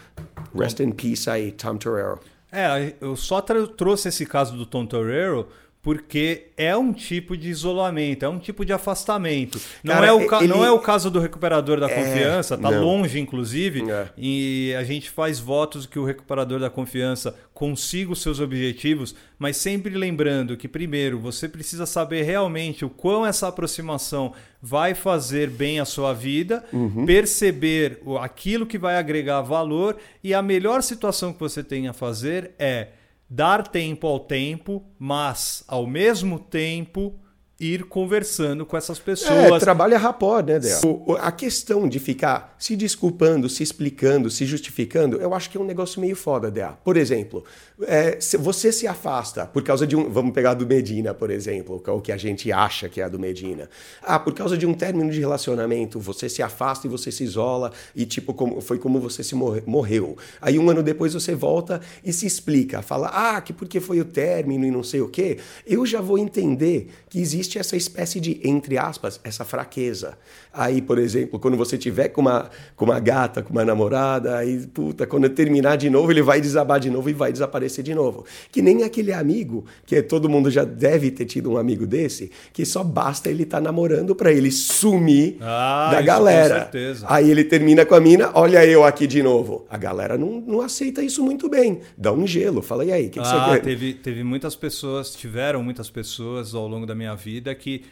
Rest in Peace aí, Tom Torero. É, eu só trouxe esse caso do Tom Torero porque é um tipo de isolamento, é um tipo de afastamento. Não, Cara, é, o ele... não é o caso do recuperador da é... confiança, tá não. longe, inclusive, é. e a gente faz votos que o recuperador da confiança consiga os seus objetivos, mas sempre lembrando que, primeiro, você precisa saber realmente o quão essa aproximação vai fazer bem a sua vida, uhum. perceber aquilo que vai agregar valor, e a melhor situação que você tem a fazer é dar tempo ao tempo, mas ao mesmo tempo ir conversando com essas pessoas. É, trabalha rapport, né, Del? A questão de ficar se desculpando, se explicando, se justificando, eu acho que é um negócio meio foda, Del. Por exemplo, é, se você se afasta por causa de um. Vamos pegar do Medina, por exemplo, é o que a gente acha que é a do Medina. Ah, por causa de um término de relacionamento, você se afasta e você se isola, e tipo, como, foi como você se morre, morreu. Aí um ano depois você volta e se explica, fala, ah, que porque foi o término e não sei o quê. Eu já vou entender que existe essa espécie de, entre aspas, essa fraqueza. Aí, por exemplo, quando você tiver com uma, com uma gata, com uma namorada, aí, puta, quando terminar de novo, ele vai desabar de novo e vai desaparecer aparecer de novo. Que nem aquele amigo, que todo mundo já deve ter tido um amigo desse, que só basta ele estar tá namorando para ele sumir ah, da galera. Com certeza. Aí ele termina com a mina, olha eu aqui de novo. A galera não, não aceita isso muito bem. Dá um gelo. Fala, e aí, o que, que ah, você quer? Teve, teve muitas pessoas, tiveram muitas pessoas ao longo da minha vida que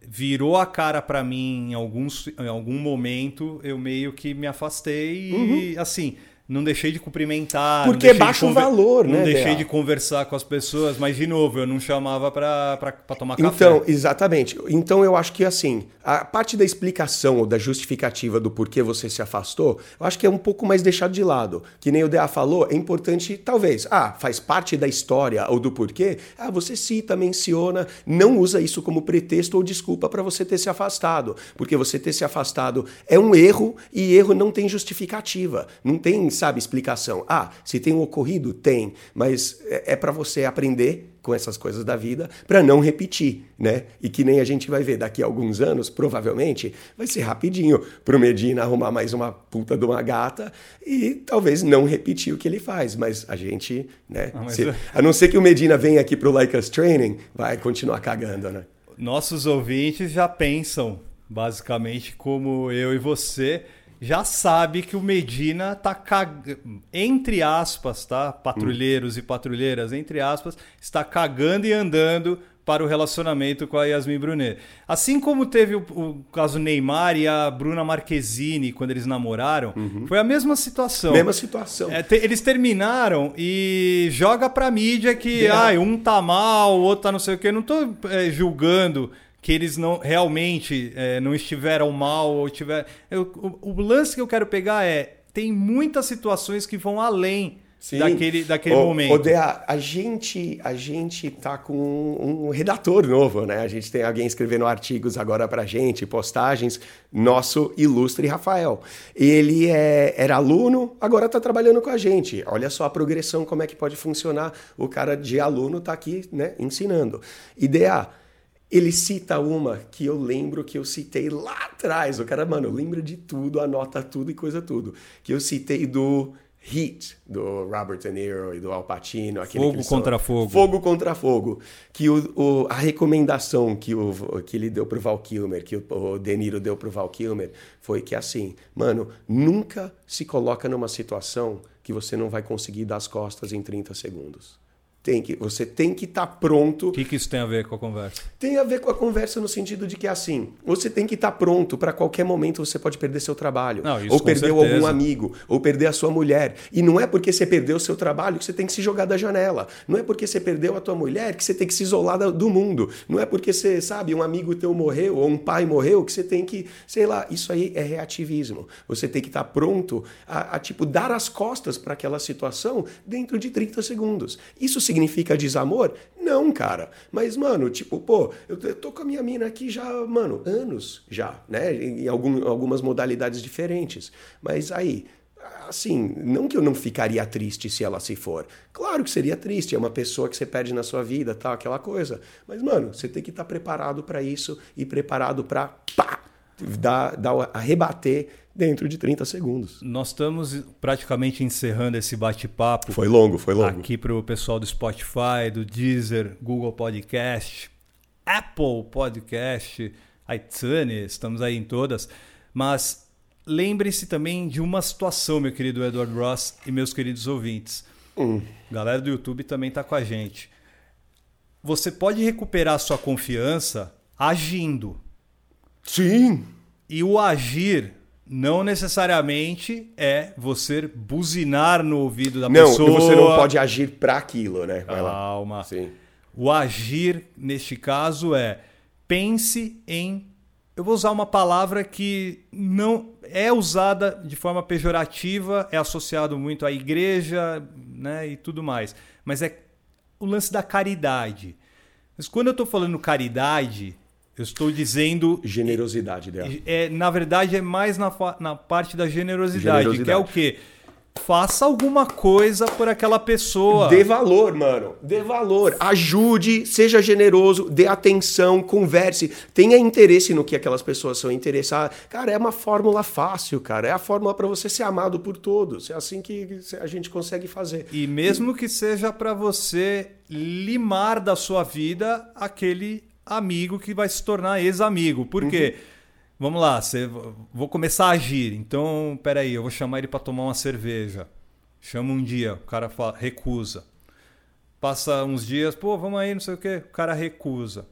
virou a cara para mim em, alguns, em algum momento, eu meio que me afastei uhum. e assim não deixei de cumprimentar. Porque baixa o valor, não né? Não deixei de conversar com as pessoas, mas de novo, eu não chamava para tomar café. Então, exatamente. Então eu acho que assim, a parte da explicação ou da justificativa do porquê você se afastou, eu acho que é um pouco mais deixado de lado. Que nem o DA falou, é importante, talvez, ah, faz parte da história ou do porquê. Ah, você cita, menciona, não usa isso como pretexto ou desculpa para você ter se afastado. Porque você ter se afastado é um erro e erro não tem justificativa. Não tem sabe explicação. Ah, se tem um ocorrido, tem, mas é, é para você aprender com essas coisas da vida para não repetir, né? E que nem a gente vai ver daqui a alguns anos, provavelmente, vai ser rapidinho pro Medina arrumar mais uma puta de uma gata e talvez não repetir o que ele faz, mas a gente, né? Se, a não ser que o Medina venha aqui pro Like Us Training, vai continuar cagando, né? Nossos ouvintes já pensam basicamente como eu e você já sabe que o Medina tá cag... entre aspas, tá? Patrulheiros hum. e patrulheiras, entre aspas, está cagando e andando para o relacionamento com a Yasmin Brunet. Assim como teve o, o caso Neymar e a Bruna Marquezine quando eles namoraram, uhum. foi a mesma situação. Mesma situação. É, te, eles terminaram e joga pra mídia que ah, um tá mal, o outro tá não sei o quê. Eu não tô é, julgando que eles não realmente é, não estiveram mal ou tiver. Eu, o, o, lance que eu quero pegar é tem muitas situações que vão além Sim. daquele, daquele o, momento. Odea, a gente a gente tá com um, um, redator novo, né? A gente tem alguém escrevendo artigos agora pra gente, postagens, nosso ilustre Rafael. Ele é, era aluno, agora está trabalhando com a gente. Olha só a progressão, como é que pode funcionar. O cara de aluno está aqui, né, ensinando. Ideia ele cita uma que eu lembro que eu citei lá atrás. O cara, mano, lembra de tudo, anota tudo e coisa tudo. Que eu citei do Heat, do Robert De Niro e do Al Pacino. fogo contra fogo. Fogo contra fogo. Que o, o, a recomendação que, o, que ele deu pro Val Kilmer, que o, o De Niro deu pro Val Kilmer, foi que assim, mano, nunca se coloca numa situação que você não vai conseguir dar as costas em 30 segundos Tem que, você tem que estar tá pronto. O que, que isso tem a ver com a conversa? Tem a ver com a conversa no sentido de que assim, você tem que estar tá pronto para qualquer momento você pode perder seu trabalho, não, ou perder algum amigo, ou perder a sua mulher. E não é porque você perdeu o seu trabalho que você tem que se jogar da janela. Não é porque você perdeu a tua mulher que você tem que se isolar do mundo. Não é porque você, sabe, um amigo teu morreu ou um pai morreu que você tem que, sei lá, isso aí é reativismo. Você tem que estar tá pronto a, a tipo dar as costas para aquela situação dentro de 30 segundos. Isso significa significa desamor? Não, cara. Mas, mano, tipo, pô, eu tô com a minha mina aqui já, mano, anos já, né? Em algum, algumas modalidades diferentes. Mas aí, assim, não que eu não ficaria triste se ela se for. Claro que seria triste, é uma pessoa que você perde na sua vida, tal, aquela coisa. Mas, mano, você tem que estar tá preparado para isso e preparado para pá, dar, dar, rebater dentro de 30 segundos. Nós estamos praticamente encerrando esse bate-papo. Foi longo, foi longo. Aqui para o pessoal do Spotify, do Deezer, Google Podcast, Apple Podcast, iTunes, estamos aí em todas. Mas lembre-se também de uma situação, meu querido Edward Ross e meus queridos ouvintes. Hum. Galera do YouTube também está com a gente. Você pode recuperar sua confiança agindo. Sim. E o agir não necessariamente é você buzinar no ouvido da não, pessoa. Não, você não pode agir para aquilo, né? Vai Calma. Lá. Sim. O agir, neste caso, é pense em. Eu vou usar uma palavra que não é usada de forma pejorativa, é associado muito à igreja né, e tudo mais. Mas é o lance da caridade. Mas quando eu estou falando caridade, eu estou dizendo. Generosidade dela. É, na verdade, é mais na, na parte da generosidade, generosidade, que é o quê? Faça alguma coisa por aquela pessoa. Dê valor, mano. Dê valor. Ajude, seja generoso, dê atenção, converse. Tenha interesse no que aquelas pessoas são interessadas. Cara, é uma fórmula fácil, cara. É a fórmula para você ser amado por todos. É assim que a gente consegue fazer. E mesmo que seja para você limar da sua vida aquele amigo que vai se tornar ex-amigo. Por quê? Uhum. Vamos lá, você, vou começar a agir. Então, peraí, eu vou chamar ele para tomar uma cerveja. Chama um dia, o cara fala, recusa. Passa uns dias, pô, vamos aí, não sei o quê. O cara recusa.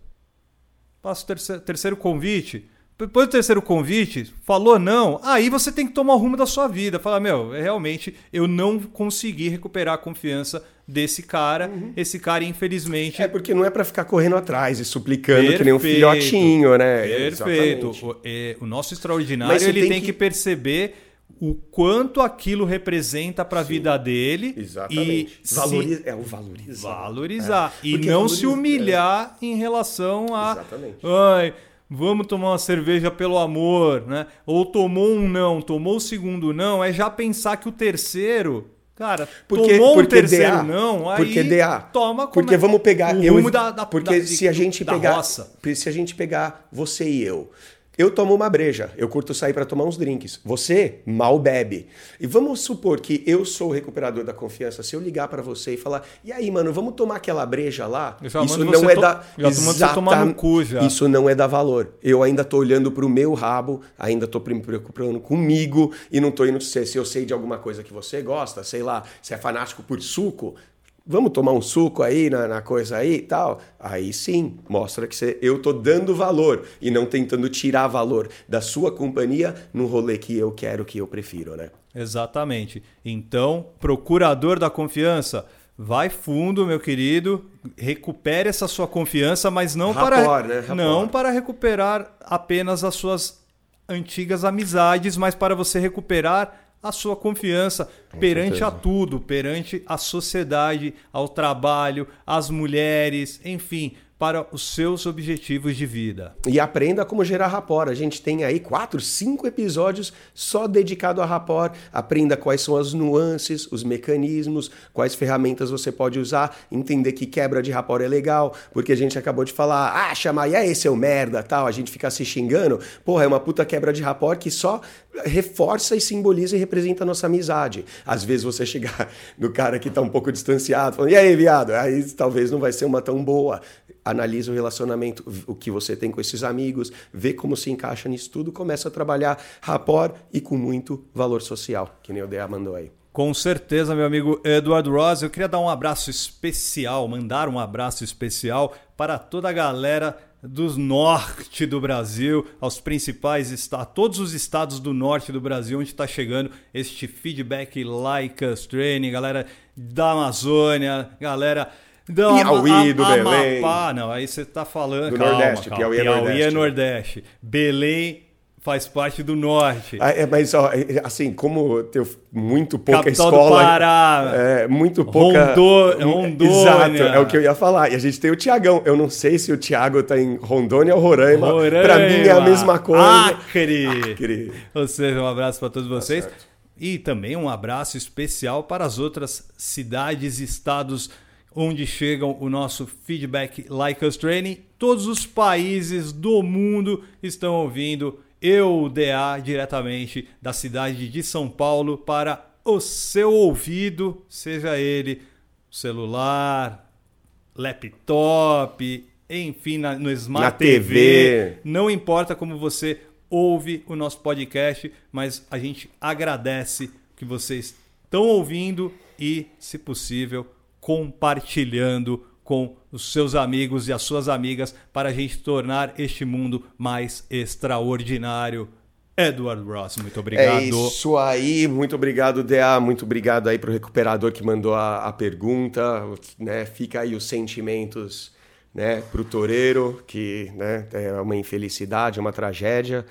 Passa o terceiro, terceiro convite. Depois do terceiro convite, falou não, aí você tem que tomar o rumo da sua vida. Falar, meu, realmente eu não consegui recuperar a confiança desse cara. Uhum. Esse cara, infelizmente. É porque não é para ficar correndo atrás e suplicando Perfeito. que nem um filhotinho, né? Perfeito. O, é, o, nosso extraordinário ele tem, tem que... que... perceber o quanto aquilo representa para a vida dele Exatamente. e Valoriza, é o valorizar. Valorizar é. e não valoriza, se humilhar é. em relação a Exatamente. ai, vamos tomar uma cerveja pelo amor, né? Ou tomou um não, tomou o segundo não, é já pensar que o terceiro Cara, porque, tomou porque um terceiro DA, não, aí porque DA, toma Porque vamos pegar o rumo eu, da, da, porque da, se a gente pegar roça. se a gente pegar você e eu, eu tomo uma breja, eu curto sair para tomar uns drinks. Você mal bebe. E vamos supor que eu sou o recuperador da confiança. Se eu ligar para você e falar, e aí, mano, vamos tomar aquela breja lá? Isso não é to... da. Exata... cu. Isso não é dar valor. Eu ainda tô olhando pro meu rabo, ainda tô me preocupando comigo e não tô indo se, se eu sei de alguma coisa que você gosta, sei lá, se é fanático por suco, vamos tomar um suco aí na, na, coisa aí e tal. Aí sim, mostra que você, eu tô dando valor e não tentando tirar valor da sua companhia no rolê que eu quero, que eu prefiro, né? Exatamente. Então, procurador da confiança, vai fundo, meu querido, recupere essa sua confiança, mas não Rapor, para né? não para recuperar apenas as suas antigas amizades, mas para você recuperar a sua confiança Com perante certeza. a tudo, perante a sociedade, ao trabalho, às mulheres, enfim, para os seus objetivos de vida. E aprenda como gerar rapport. A gente tem aí quatro, cinco episódios só dedicado a rapport. Aprenda quais são as nuances, os mecanismos, quais ferramentas você pode usar, entender que quebra de rapport é legal, porque a gente acabou de falar, ah, chama aí, esse é o merda, tal, a gente fica se xingando. Porra, é uma puta quebra de rapport que só reforça e simboliza e representa a nossa amizade. Às vezes você chegar no cara que tá um pouco distanciado, falando, e aí, viado? Aí talvez não vai ser uma tão boa analisa o relacionamento, o que você tem com esses amigos, vê como se encaixa nisso tudo, começa a trabalhar rapport e com muito valor social, que nem o DEA mandou aí. Com certeza, meu amigo Eduardo Ross. Eu queria dar um abraço especial, mandar um abraço especial para toda a galera do norte do Brasil, aos principais estados, todos os estados do norte do Brasil, onde está chegando este feedback like us training, galera da Amazônia, galera da Piauí, do Belém. Não, aí você está falando. Do calma, Nordeste, calma. Piauí é Piauí Nordeste. é Nordeste. Belém faz parte do norte. Ah, é, mas, ó, é, assim, como teve muito pouca Capital escola. do Pará. É, muito pouca. Rondo- Rondônia. Exato, é o que eu ia falar. E a gente tem o Tiagão. Eu não sei se o Tiago tá em Rondônia ou Roraima. Roraima. Pra mim é a mesma coisa. Acre. Acre. Ou seja, um abraço para todos vocês. certo. e também um abraço especial para as outras cidades e estados onde chegam o nosso feedback Like Us Training. Todos os países do mundo estão ouvindo eu, DA, diretamente da cidade de São Paulo para o seu ouvido, seja ele celular, laptop, enfim, na- no Smart Na TV. TV. Não importa como você ouve o nosso podcast, mas a gente agradece que vocês estão ouvindo e, se possível, compartilhando com os seus amigos e as suas amigas para a gente tornar este mundo mais extraordinário. Edward Ross, muito obrigado. É isso aí, muito obrigado, DA, muito obrigado aí pro recuperador que mandou a, a pergunta, né? Fica aí os sentimentos, né, pro toureiro, que, né, é uma infelicidade, uma tragédia.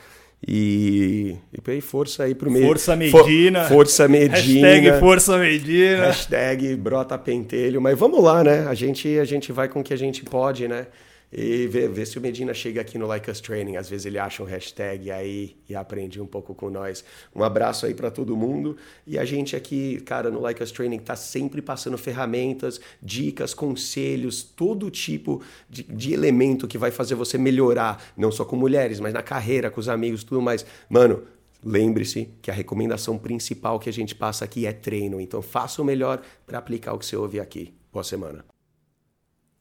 E, e aí força aí pro meio. Força Medina. For, força Medina. Hashtag Força Medina. Hashtag brota pentelho. Mas vamos lá, né? A gente, a gente vai com o que a gente pode, né? E ver, ver se o Medina chega aqui no Like Us Training. Às vezes ele acha um hashtag aí e aprende um pouco com nós. Um abraço aí para todo mundo. E a gente aqui, cara, no Like Us Training tá sempre passando ferramentas, dicas, conselhos, todo tipo de, de elemento que vai fazer você melhorar, não só com mulheres, mas na carreira, com os amigos, tudo mais. Mano, Lembre-se que a recomendação principal que a gente passa aqui é treino, então faça o melhor para aplicar o que você ouve aqui. Boa semana.